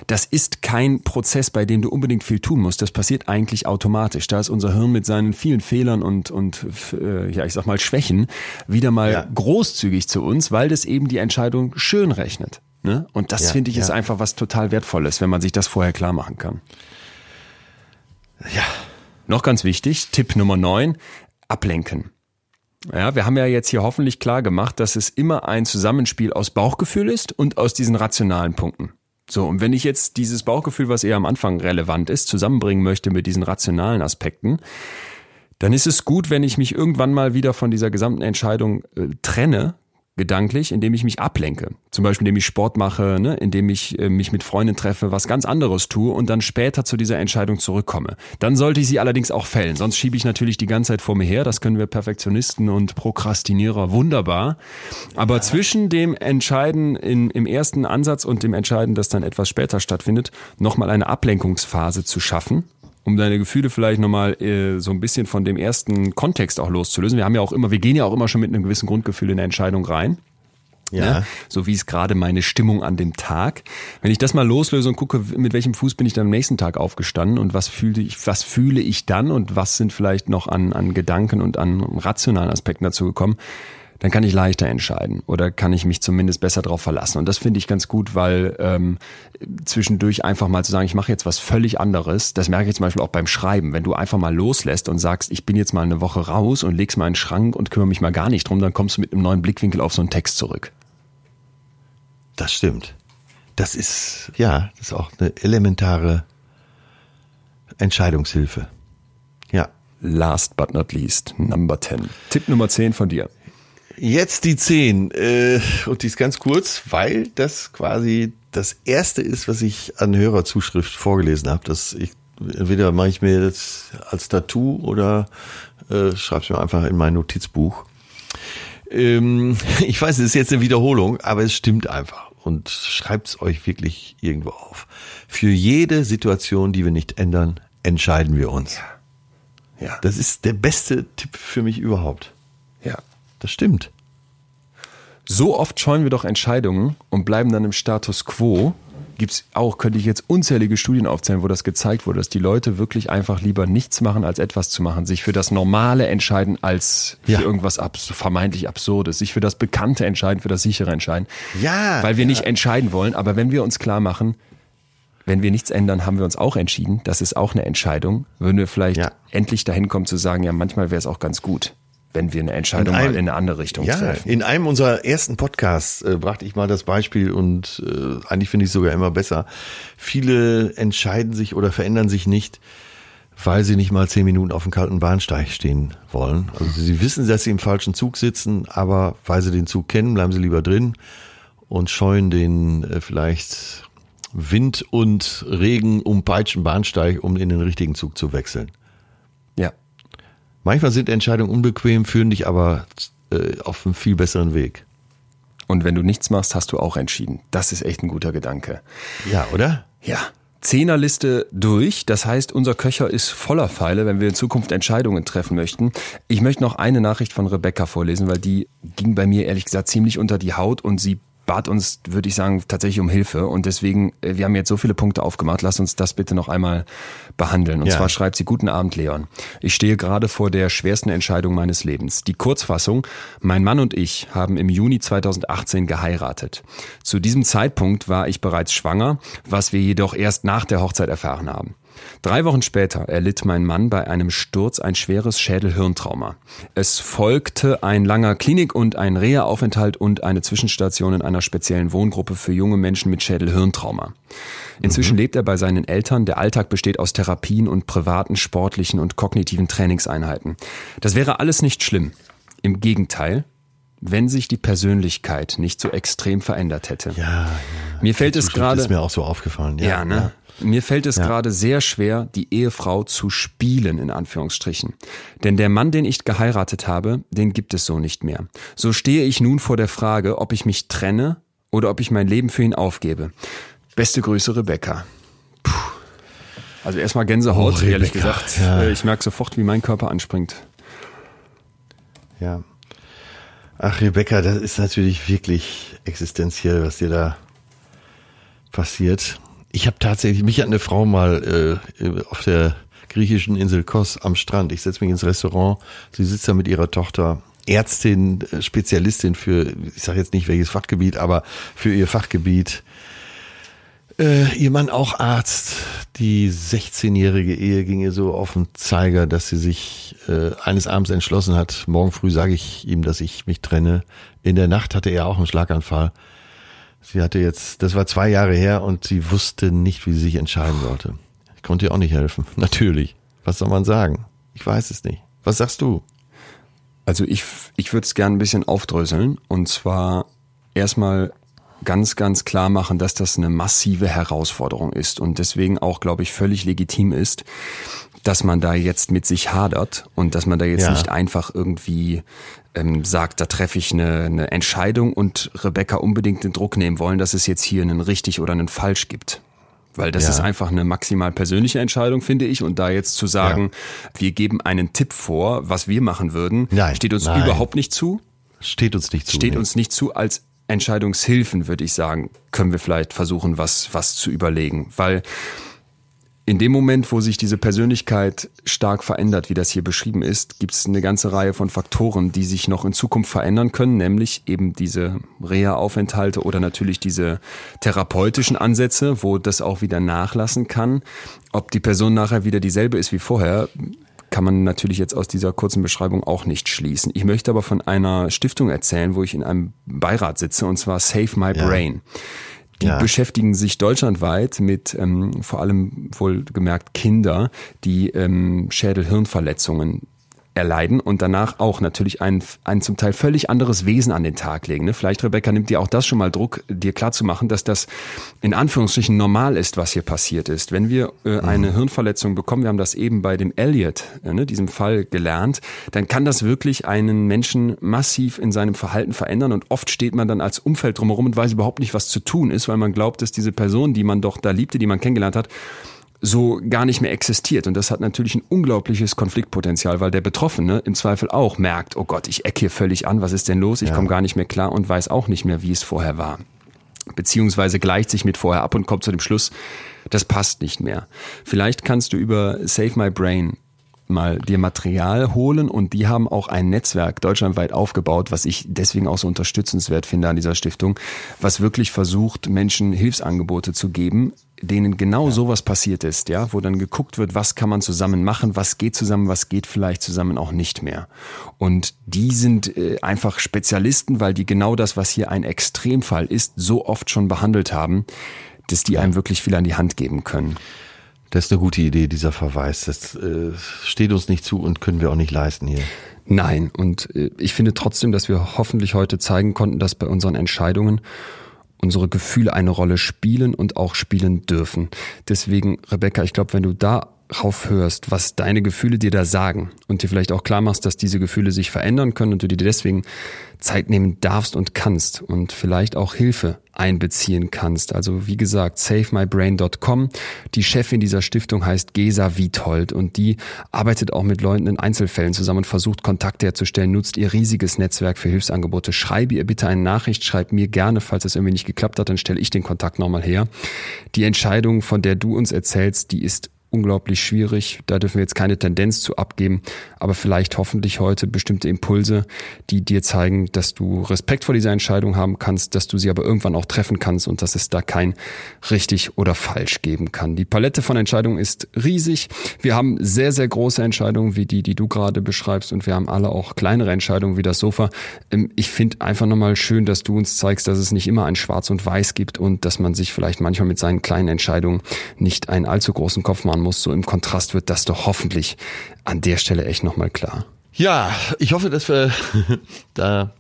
Das ist kein Prozess, bei dem du unbedingt viel tun musst. Das passiert eigentlich automatisch. Da ist unser Hirn mit seinen vielen Fehlern und, und, äh, ja, ich sag mal Schwächen wieder mal ja. großzügig zu uns, weil das eben die Entscheidung schön rechnet. Ne? Und das ja, finde ich ja. ist einfach was total Wertvolles, wenn man sich das vorher klar machen kann. Ja, noch ganz wichtig, Tipp Nummer 9, ablenken. Ja, wir haben ja jetzt hier hoffentlich klar gemacht, dass es immer ein Zusammenspiel aus Bauchgefühl ist und aus diesen rationalen Punkten. So, und wenn ich jetzt dieses Bauchgefühl, was eher am Anfang relevant ist, zusammenbringen möchte mit diesen rationalen Aspekten, dann ist es gut, wenn ich mich irgendwann mal wieder von dieser gesamten Entscheidung äh, trenne, gedanklich, indem ich mich ablenke. Zum Beispiel, indem ich Sport mache, ne? indem ich äh, mich mit Freunden treffe, was ganz anderes tue und dann später zu dieser Entscheidung zurückkomme. Dann sollte ich sie allerdings auch fällen. Sonst schiebe ich natürlich die ganze Zeit vor mir her. Das können wir Perfektionisten und Prokrastinierer wunderbar. Aber ja. zwischen dem Entscheiden in, im ersten Ansatz und dem Entscheiden, das dann etwas später stattfindet, nochmal eine Ablenkungsphase zu schaffen um deine Gefühle vielleicht nochmal äh, so ein bisschen von dem ersten Kontext auch loszulösen. Wir haben ja auch immer, wir gehen ja auch immer schon mit einem gewissen Grundgefühl in eine Entscheidung rein. Ja. Ne? So wie es gerade meine Stimmung an dem Tag. Wenn ich das mal loslöse und gucke, mit welchem Fuß bin ich dann am nächsten Tag aufgestanden und was fühle ich, was fühle ich dann und was sind vielleicht noch an, an Gedanken und an rationalen Aspekten dazu gekommen, dann kann ich leichter entscheiden oder kann ich mich zumindest besser darauf verlassen. Und das finde ich ganz gut, weil ähm, zwischendurch einfach mal zu sagen, ich mache jetzt was völlig anderes, das merke ich zum Beispiel auch beim Schreiben. Wenn du einfach mal loslässt und sagst, ich bin jetzt mal eine Woche raus und legst mal einen Schrank und kümmere mich mal gar nicht drum, dann kommst du mit einem neuen Blickwinkel auf so einen Text zurück. Das stimmt. Das ist, ja, das ist auch eine elementare Entscheidungshilfe. Ja. Last but not least, Number 10. Tipp Nummer 10 von dir. Jetzt die 10. Äh, und die ist ganz kurz, weil das quasi das erste ist, was ich an Hörerzuschrift vorgelesen habe. Das ich, entweder mache ich mir das als Tattoo oder äh, schreibe es mir einfach in mein Notizbuch. Ähm, ich weiß, es ist jetzt eine Wiederholung, aber es stimmt einfach. Und schreibt es euch wirklich irgendwo auf. Für jede Situation, die wir nicht ändern, entscheiden wir uns. Ja. ja. Das ist der beste Tipp für mich überhaupt. Das stimmt. So oft scheuen wir doch Entscheidungen und bleiben dann im Status quo. Gibt's auch, könnte ich jetzt unzählige Studien aufzählen, wo das gezeigt wurde, dass die Leute wirklich einfach lieber nichts machen, als etwas zu machen, sich für das Normale entscheiden, als für ja. irgendwas abs vermeintlich Absurdes, sich für das Bekannte entscheiden, für das sichere entscheiden. Ja. Weil wir ja. nicht entscheiden wollen, aber wenn wir uns klar machen, wenn wir nichts ändern, haben wir uns auch entschieden. Das ist auch eine Entscheidung. Würden wir vielleicht ja. endlich dahin kommen zu sagen, ja, manchmal wäre es auch ganz gut wenn wir eine Entscheidung in einem, mal in eine andere Richtung ja, treffen. In einem unserer ersten Podcasts äh, brachte ich mal das Beispiel und äh, eigentlich finde ich es sogar immer besser. Viele entscheiden sich oder verändern sich nicht, weil sie nicht mal zehn Minuten auf dem kalten Bahnsteig stehen wollen. Also sie wissen, dass sie im falschen Zug sitzen, aber weil sie den Zug kennen, bleiben sie lieber drin und scheuen den äh, vielleicht Wind und Regen umpeitschten Bahnsteig, um in den richtigen Zug zu wechseln. Manchmal sind Entscheidungen unbequem, führen dich aber äh, auf einen viel besseren Weg. Und wenn du nichts machst, hast du auch entschieden. Das ist echt ein guter Gedanke. Ja, oder? Ja. Zehnerliste durch. Das heißt, unser Köcher ist voller Pfeile, wenn wir in Zukunft Entscheidungen treffen möchten. Ich möchte noch eine Nachricht von Rebecca vorlesen, weil die ging bei mir ehrlich gesagt ziemlich unter die Haut und sie bat uns, würde ich sagen, tatsächlich um Hilfe. Und deswegen, äh, wir haben jetzt so viele Punkte aufgemacht. Lass uns das bitte noch einmal behandeln. Und ja. zwar schreibt sie, guten Abend, Leon. Ich stehe gerade vor der schwersten Entscheidung meines Lebens. Die Kurzfassung, mein Mann und ich haben im Juni 2018 geheiratet. Zu diesem Zeitpunkt war ich bereits schwanger, was wir jedoch erst nach der Hochzeit erfahren haben. Drei Wochen später erlitt mein Mann bei einem Sturz ein schweres Schädelhirntrauma. Es folgte ein langer Klinik- und ein Reha-Aufenthalt und eine Zwischenstation in einer speziellen Wohngruppe für junge Menschen mit Schädelhirntrauma. Inzwischen mhm. lebt er bei seinen Eltern. Der Alltag besteht aus Therapien und privaten, sportlichen und kognitiven Trainingseinheiten. Das wäre alles nicht schlimm. Im Gegenteil, wenn sich die Persönlichkeit nicht so extrem verändert hätte. Ja, ja. Mir fällt es gerade. ist mir auch so aufgefallen. Ja, ja ne? Ja. Mir fällt es ja. gerade sehr schwer, die Ehefrau zu spielen, in Anführungsstrichen. Denn der Mann, den ich geheiratet habe, den gibt es so nicht mehr. So stehe ich nun vor der Frage, ob ich mich trenne oder ob ich mein Leben für ihn aufgebe. Beste Grüße, Rebecca. Puh. Also erstmal Gänsehaut, oh, ehrlich gesagt. Ja. Äh, ich merke sofort, wie mein Körper anspringt. Ja. Ach, Rebecca, das ist natürlich wirklich existenziell, was dir da passiert. Ich habe tatsächlich, mich hat eine Frau mal äh, auf der griechischen Insel Kos am Strand. Ich setze mich ins Restaurant. Sie sitzt da mit ihrer Tochter. Ärztin, äh, Spezialistin für, ich sage jetzt nicht welches Fachgebiet, aber für ihr Fachgebiet. Äh, ihr Mann auch Arzt. Die 16-jährige Ehe ging ihr so auf den Zeiger, dass sie sich äh, eines Abends entschlossen hat. Morgen früh sage ich ihm, dass ich mich trenne. In der Nacht hatte er auch einen Schlaganfall. Sie hatte jetzt, das war zwei Jahre her und sie wusste nicht, wie sie sich entscheiden sollte. Ich konnte ihr auch nicht helfen. Natürlich. Was soll man sagen? Ich weiß es nicht. Was sagst du? Also ich, ich würde es gerne ein bisschen aufdröseln und zwar erstmal ganz, ganz klar machen, dass das eine massive Herausforderung ist und deswegen auch, glaube ich, völlig legitim ist, dass man da jetzt mit sich hadert und dass man da jetzt ja. nicht einfach irgendwie ähm, sagt, da treffe ich eine, eine Entscheidung und Rebecca unbedingt den Druck nehmen wollen, dass es jetzt hier einen richtig oder einen falsch gibt. Weil das ja. ist einfach eine maximal persönliche Entscheidung, finde ich. Und da jetzt zu sagen, ja. wir geben einen Tipp vor, was wir machen würden, nein, steht uns nein. überhaupt nicht zu. Steht uns nicht zu. Steht nee. uns nicht zu als Entscheidungshilfen, würde ich sagen, können wir vielleicht versuchen, was, was zu überlegen. Weil in dem Moment, wo sich diese Persönlichkeit stark verändert, wie das hier beschrieben ist, gibt es eine ganze Reihe von Faktoren, die sich noch in Zukunft verändern können, nämlich eben diese Reha-Aufenthalte oder natürlich diese therapeutischen Ansätze, wo das auch wieder nachlassen kann. Ob die Person nachher wieder dieselbe ist wie vorher, kann man natürlich jetzt aus dieser kurzen Beschreibung auch nicht schließen. Ich möchte aber von einer Stiftung erzählen, wo ich in einem Beirat sitze, und zwar Save My Brain. Ja. Die ja. beschäftigen sich deutschlandweit mit ähm, vor allem wohlgemerkt Kinder, die ähm, Schädel-Hirnverletzungen erleiden und danach auch natürlich ein, ein zum Teil völlig anderes Wesen an den Tag legen. Ne? Vielleicht, Rebecca, nimmt dir auch das schon mal Druck, dir klarzumachen, dass das in Anführungsstrichen normal ist, was hier passiert ist. Wenn wir äh, mhm. eine Hirnverletzung bekommen, wir haben das eben bei dem Elliot, äh, ne, diesem Fall gelernt, dann kann das wirklich einen Menschen massiv in seinem Verhalten verändern und oft steht man dann als Umfeld drumherum und weiß überhaupt nicht, was zu tun ist, weil man glaubt, dass diese Person, die man doch da liebte, die man kennengelernt hat, so gar nicht mehr existiert. Und das hat natürlich ein unglaubliches Konfliktpotenzial, weil der Betroffene im Zweifel auch merkt, oh Gott, ich ecke hier völlig an, was ist denn los? Ich ja. komme gar nicht mehr klar und weiß auch nicht mehr, wie es vorher war. Beziehungsweise gleicht sich mit vorher ab und kommt zu dem Schluss, das passt nicht mehr. Vielleicht kannst du über Save My Brain mal dir Material holen und die haben auch ein Netzwerk deutschlandweit aufgebaut, was ich deswegen auch so unterstützenswert finde an dieser Stiftung, was wirklich versucht, Menschen Hilfsangebote zu geben, denen genau ja. sowas passiert ist, ja, wo dann geguckt wird, was kann man zusammen machen, was geht zusammen, was geht vielleicht zusammen auch nicht mehr. Und die sind äh, einfach Spezialisten, weil die genau das, was hier ein Extremfall ist, so oft schon behandelt haben, dass die einem wirklich viel an die Hand geben können. Das ist eine gute Idee, dieser Verweis. Das äh, steht uns nicht zu und können wir auch nicht leisten hier. Nein, und äh, ich finde trotzdem, dass wir hoffentlich heute zeigen konnten, dass bei unseren Entscheidungen unsere Gefühle eine Rolle spielen und auch spielen dürfen. Deswegen, Rebecca, ich glaube, wenn du da raufhörst, was deine Gefühle dir da sagen und dir vielleicht auch klar machst, dass diese Gefühle sich verändern können und du dir deswegen Zeit nehmen darfst und kannst und vielleicht auch Hilfe einbeziehen kannst. Also wie gesagt, savemybrain.com. Die Chefin dieser Stiftung heißt Gesa Wiethold und die arbeitet auch mit Leuten in Einzelfällen zusammen und versucht Kontakte herzustellen, nutzt ihr riesiges Netzwerk für Hilfsangebote. Schreibe ihr bitte eine Nachricht, schreib mir gerne, falls es irgendwie nicht geklappt hat, dann stelle ich den Kontakt nochmal her. Die Entscheidung, von der du uns erzählst, die ist unglaublich schwierig. Da dürfen wir jetzt keine Tendenz zu abgeben, aber vielleicht hoffentlich heute bestimmte Impulse, die dir zeigen, dass du Respekt vor dieser Entscheidung haben kannst, dass du sie aber irgendwann auch treffen kannst und dass es da kein richtig oder falsch geben kann. Die Palette von Entscheidungen ist riesig. Wir haben sehr, sehr große Entscheidungen wie die, die du gerade beschreibst und wir haben alle auch kleinere Entscheidungen wie das Sofa. Ähm, ich finde einfach nochmal schön, dass du uns zeigst, dass es nicht immer ein Schwarz und Weiß gibt und dass man sich vielleicht manchmal mit seinen kleinen Entscheidungen nicht einen allzu großen Kopf machen muss. So im Kontrast wird das doch hoffentlich an der Stelle echt nochmal klar. Ja, ich hoffe, dass wir da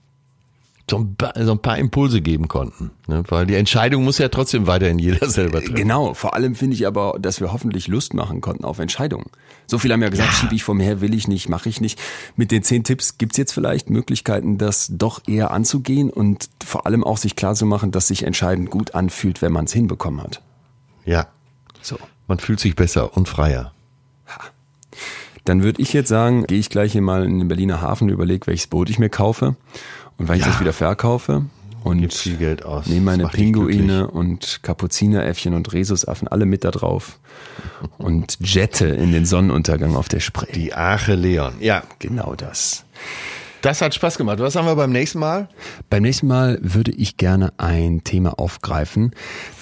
so ein, paar, Impulse geben konnten. Ne? Weil die Entscheidung muss ja trotzdem weiterhin jeder selber treffen. Genau, vor allem finde ich aber, dass wir hoffentlich Lust machen konnten auf Entscheidungen. So viele haben ja gesagt, ja. schiebe ich vor mir her, will ich nicht, mache ich nicht. Mit den zehn Tipps gibt's jetzt vielleicht Möglichkeiten, das doch eher anzugehen und vor allem auch sich klar zu machen, dass sich Entscheiden gut anfühlt, wenn man es hinbekommen hat. Ja. So. Man fühlt sich besser und freier. Dann würde ich jetzt sagen, gehe ich gleich hier mal in den Berliner Hafen, überlege, welches Boot ich mir kaufe und wann ja. ich das wieder verkaufe. Und viel Geld aus. nehme meine Pinguine und Kapuzineräffchen und Rhesusaffen alle mit da drauf und jette in den Sonnenuntergang auf der Spree. Die Arche Leon. Ja, genau das. Das hat Spaß gemacht. Was haben wir beim nächsten Mal? Beim nächsten Mal würde ich gerne ein Thema aufgreifen,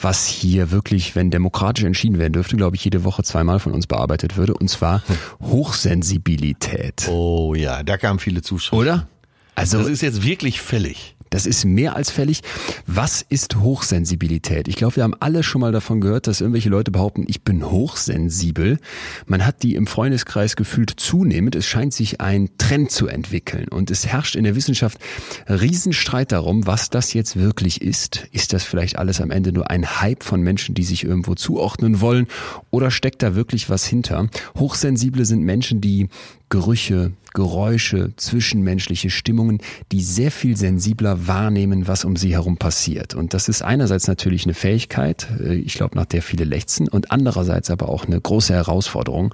was hier wirklich, wenn demokratisch entschieden werden dürfte, glaube ich, jede Woche zweimal von uns bearbeitet würde, und zwar Hochsensibilität. Oh ja, da kamen viele Zuschauer. Oder? Also, das ist jetzt wirklich fällig. Das ist mehr als fällig. Was ist Hochsensibilität? Ich glaube, wir haben alle schon mal davon gehört, dass irgendwelche Leute behaupten, ich bin hochsensibel. Man hat die im Freundeskreis gefühlt zunehmend. Es scheint sich ein Trend zu entwickeln. Und es herrscht in der Wissenschaft Riesenstreit darum, was das jetzt wirklich ist. Ist das vielleicht alles am Ende nur ein Hype von Menschen, die sich irgendwo zuordnen wollen? Oder steckt da wirklich was hinter? Hochsensible sind Menschen, die Gerüche, Geräusche, zwischenmenschliche Stimmungen, die sehr viel sensibler wahrnehmen, was um sie herum passiert. Und das ist einerseits natürlich eine Fähigkeit, äh, ich glaube, nach der viele lechzen, und andererseits aber auch eine große Herausforderung.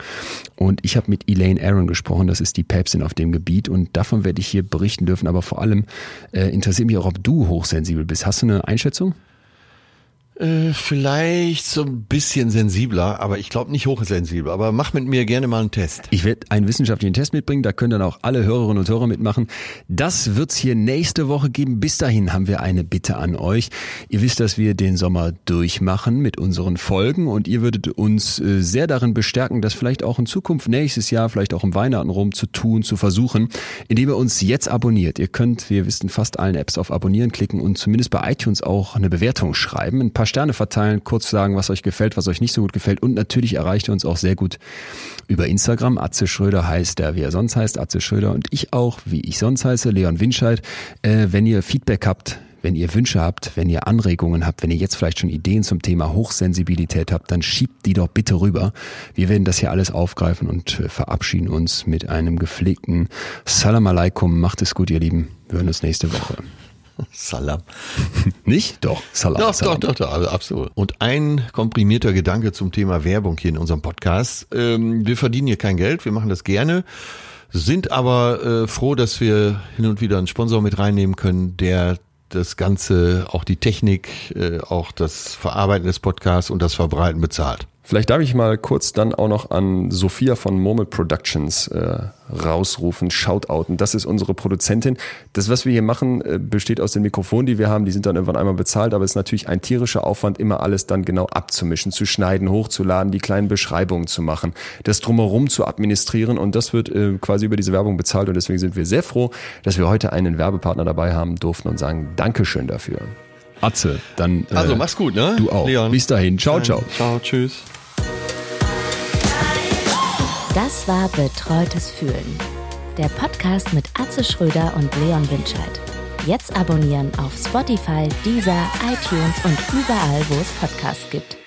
Und ich habe mit Elaine Aaron gesprochen, das ist die Päpstin auf dem Gebiet, und davon werde ich hier berichten dürfen. Aber vor allem äh, interessiert mich auch, ob du hochsensibel bist. Hast du eine Einschätzung? Äh, vielleicht so ein bisschen sensibler, aber ich glaube nicht hochsensibel. Aber mach mit mir gerne mal einen Test. Ich werde einen wissenschaftlichen Test mitbringen, da können dann auch alle Hörerinnen und Hörer mitmachen. Das wird's hier nächste Woche geben. Bis dahin haben wir eine Bitte an euch. Ihr wisst, dass wir den Sommer durchmachen mit unseren Folgen und ihr würdet uns äh, sehr darin bestärken, das vielleicht auch in Zukunft nächstes Jahr, vielleicht auch im Weihnachten rum zu tun, zu versuchen, indem ihr uns jetzt abonniert. Ihr könnt, wir wissen, fast allen Apps auf Abonnieren klicken und zumindest bei iTunes auch eine Bewertung schreiben. Ein paar paar Sterne verteilen, kurz sagen, was euch gefällt, was euch nicht so gut gefällt. Und natürlich erreicht ihr uns auch sehr gut über Instagram. Atze Schröder heißt er, wie er sonst heißt, Atze Schröder. Und ich auch, wie ich sonst heiße, Leon Winscheid. Äh, wenn ihr Feedback habt, wenn ihr Wünsche habt, wenn ihr Anregungen habt, wenn ihr jetzt vielleicht schon Ideen zum Thema Hochsensibilität habt, dann schiebt die doch bitte rüber. Wir werden das hier alles aufgreifen und äh, verabschieden uns mit einem gepflegten Salam alaikum. Macht es gut, ihr Lieben. Wir hören uns nächste Woche. Salam. Nicht? Doch, Salam. Doch, Salam. doch, doch, doch, absolut. Und ein komprimierter Gedanke zum Thema Werbung hier in unserem Podcast. Ähm, wir verdienen hier kein Geld, wir machen das gerne, sind aber äh, froh, dass wir hin und wieder einen Sponsor mit reinnehmen können, der das Ganze, auch die Technik, äh, auch das Verarbeiten des Podcasts und das Verbreiten bezahlt. Vielleicht darf ich mal kurz dann auch noch an Sophia von Murmel Productions äh, rausrufen, shoutouten. Das ist unsere Produzentin. Das, was wir hier machen, äh, besteht aus den Mikrofonen, die wir haben. Die sind dann irgendwann einmal bezahlt, aber es ist natürlich ein tierischer Aufwand, immer alles dann genau abzumischen, zu schneiden, hochzuladen, die kleinen Beschreibungen zu machen, das drumherum zu administrieren und das wird äh, quasi über diese Werbung bezahlt und deswegen sind wir sehr froh, dass wir heute einen Werbepartner dabei haben durften und sagen Dankeschön dafür. Atze, dann. Äh, also mach's gut, ne? Du auch. Leon. Bis dahin. Ciao, ciao. Ciao, tschüss. Das war Betreutes Fühlen. Der Podcast mit Atze Schröder und Leon Winscheid. Jetzt abonnieren auf Spotify, Deezer, iTunes und überall, wo es Podcasts gibt.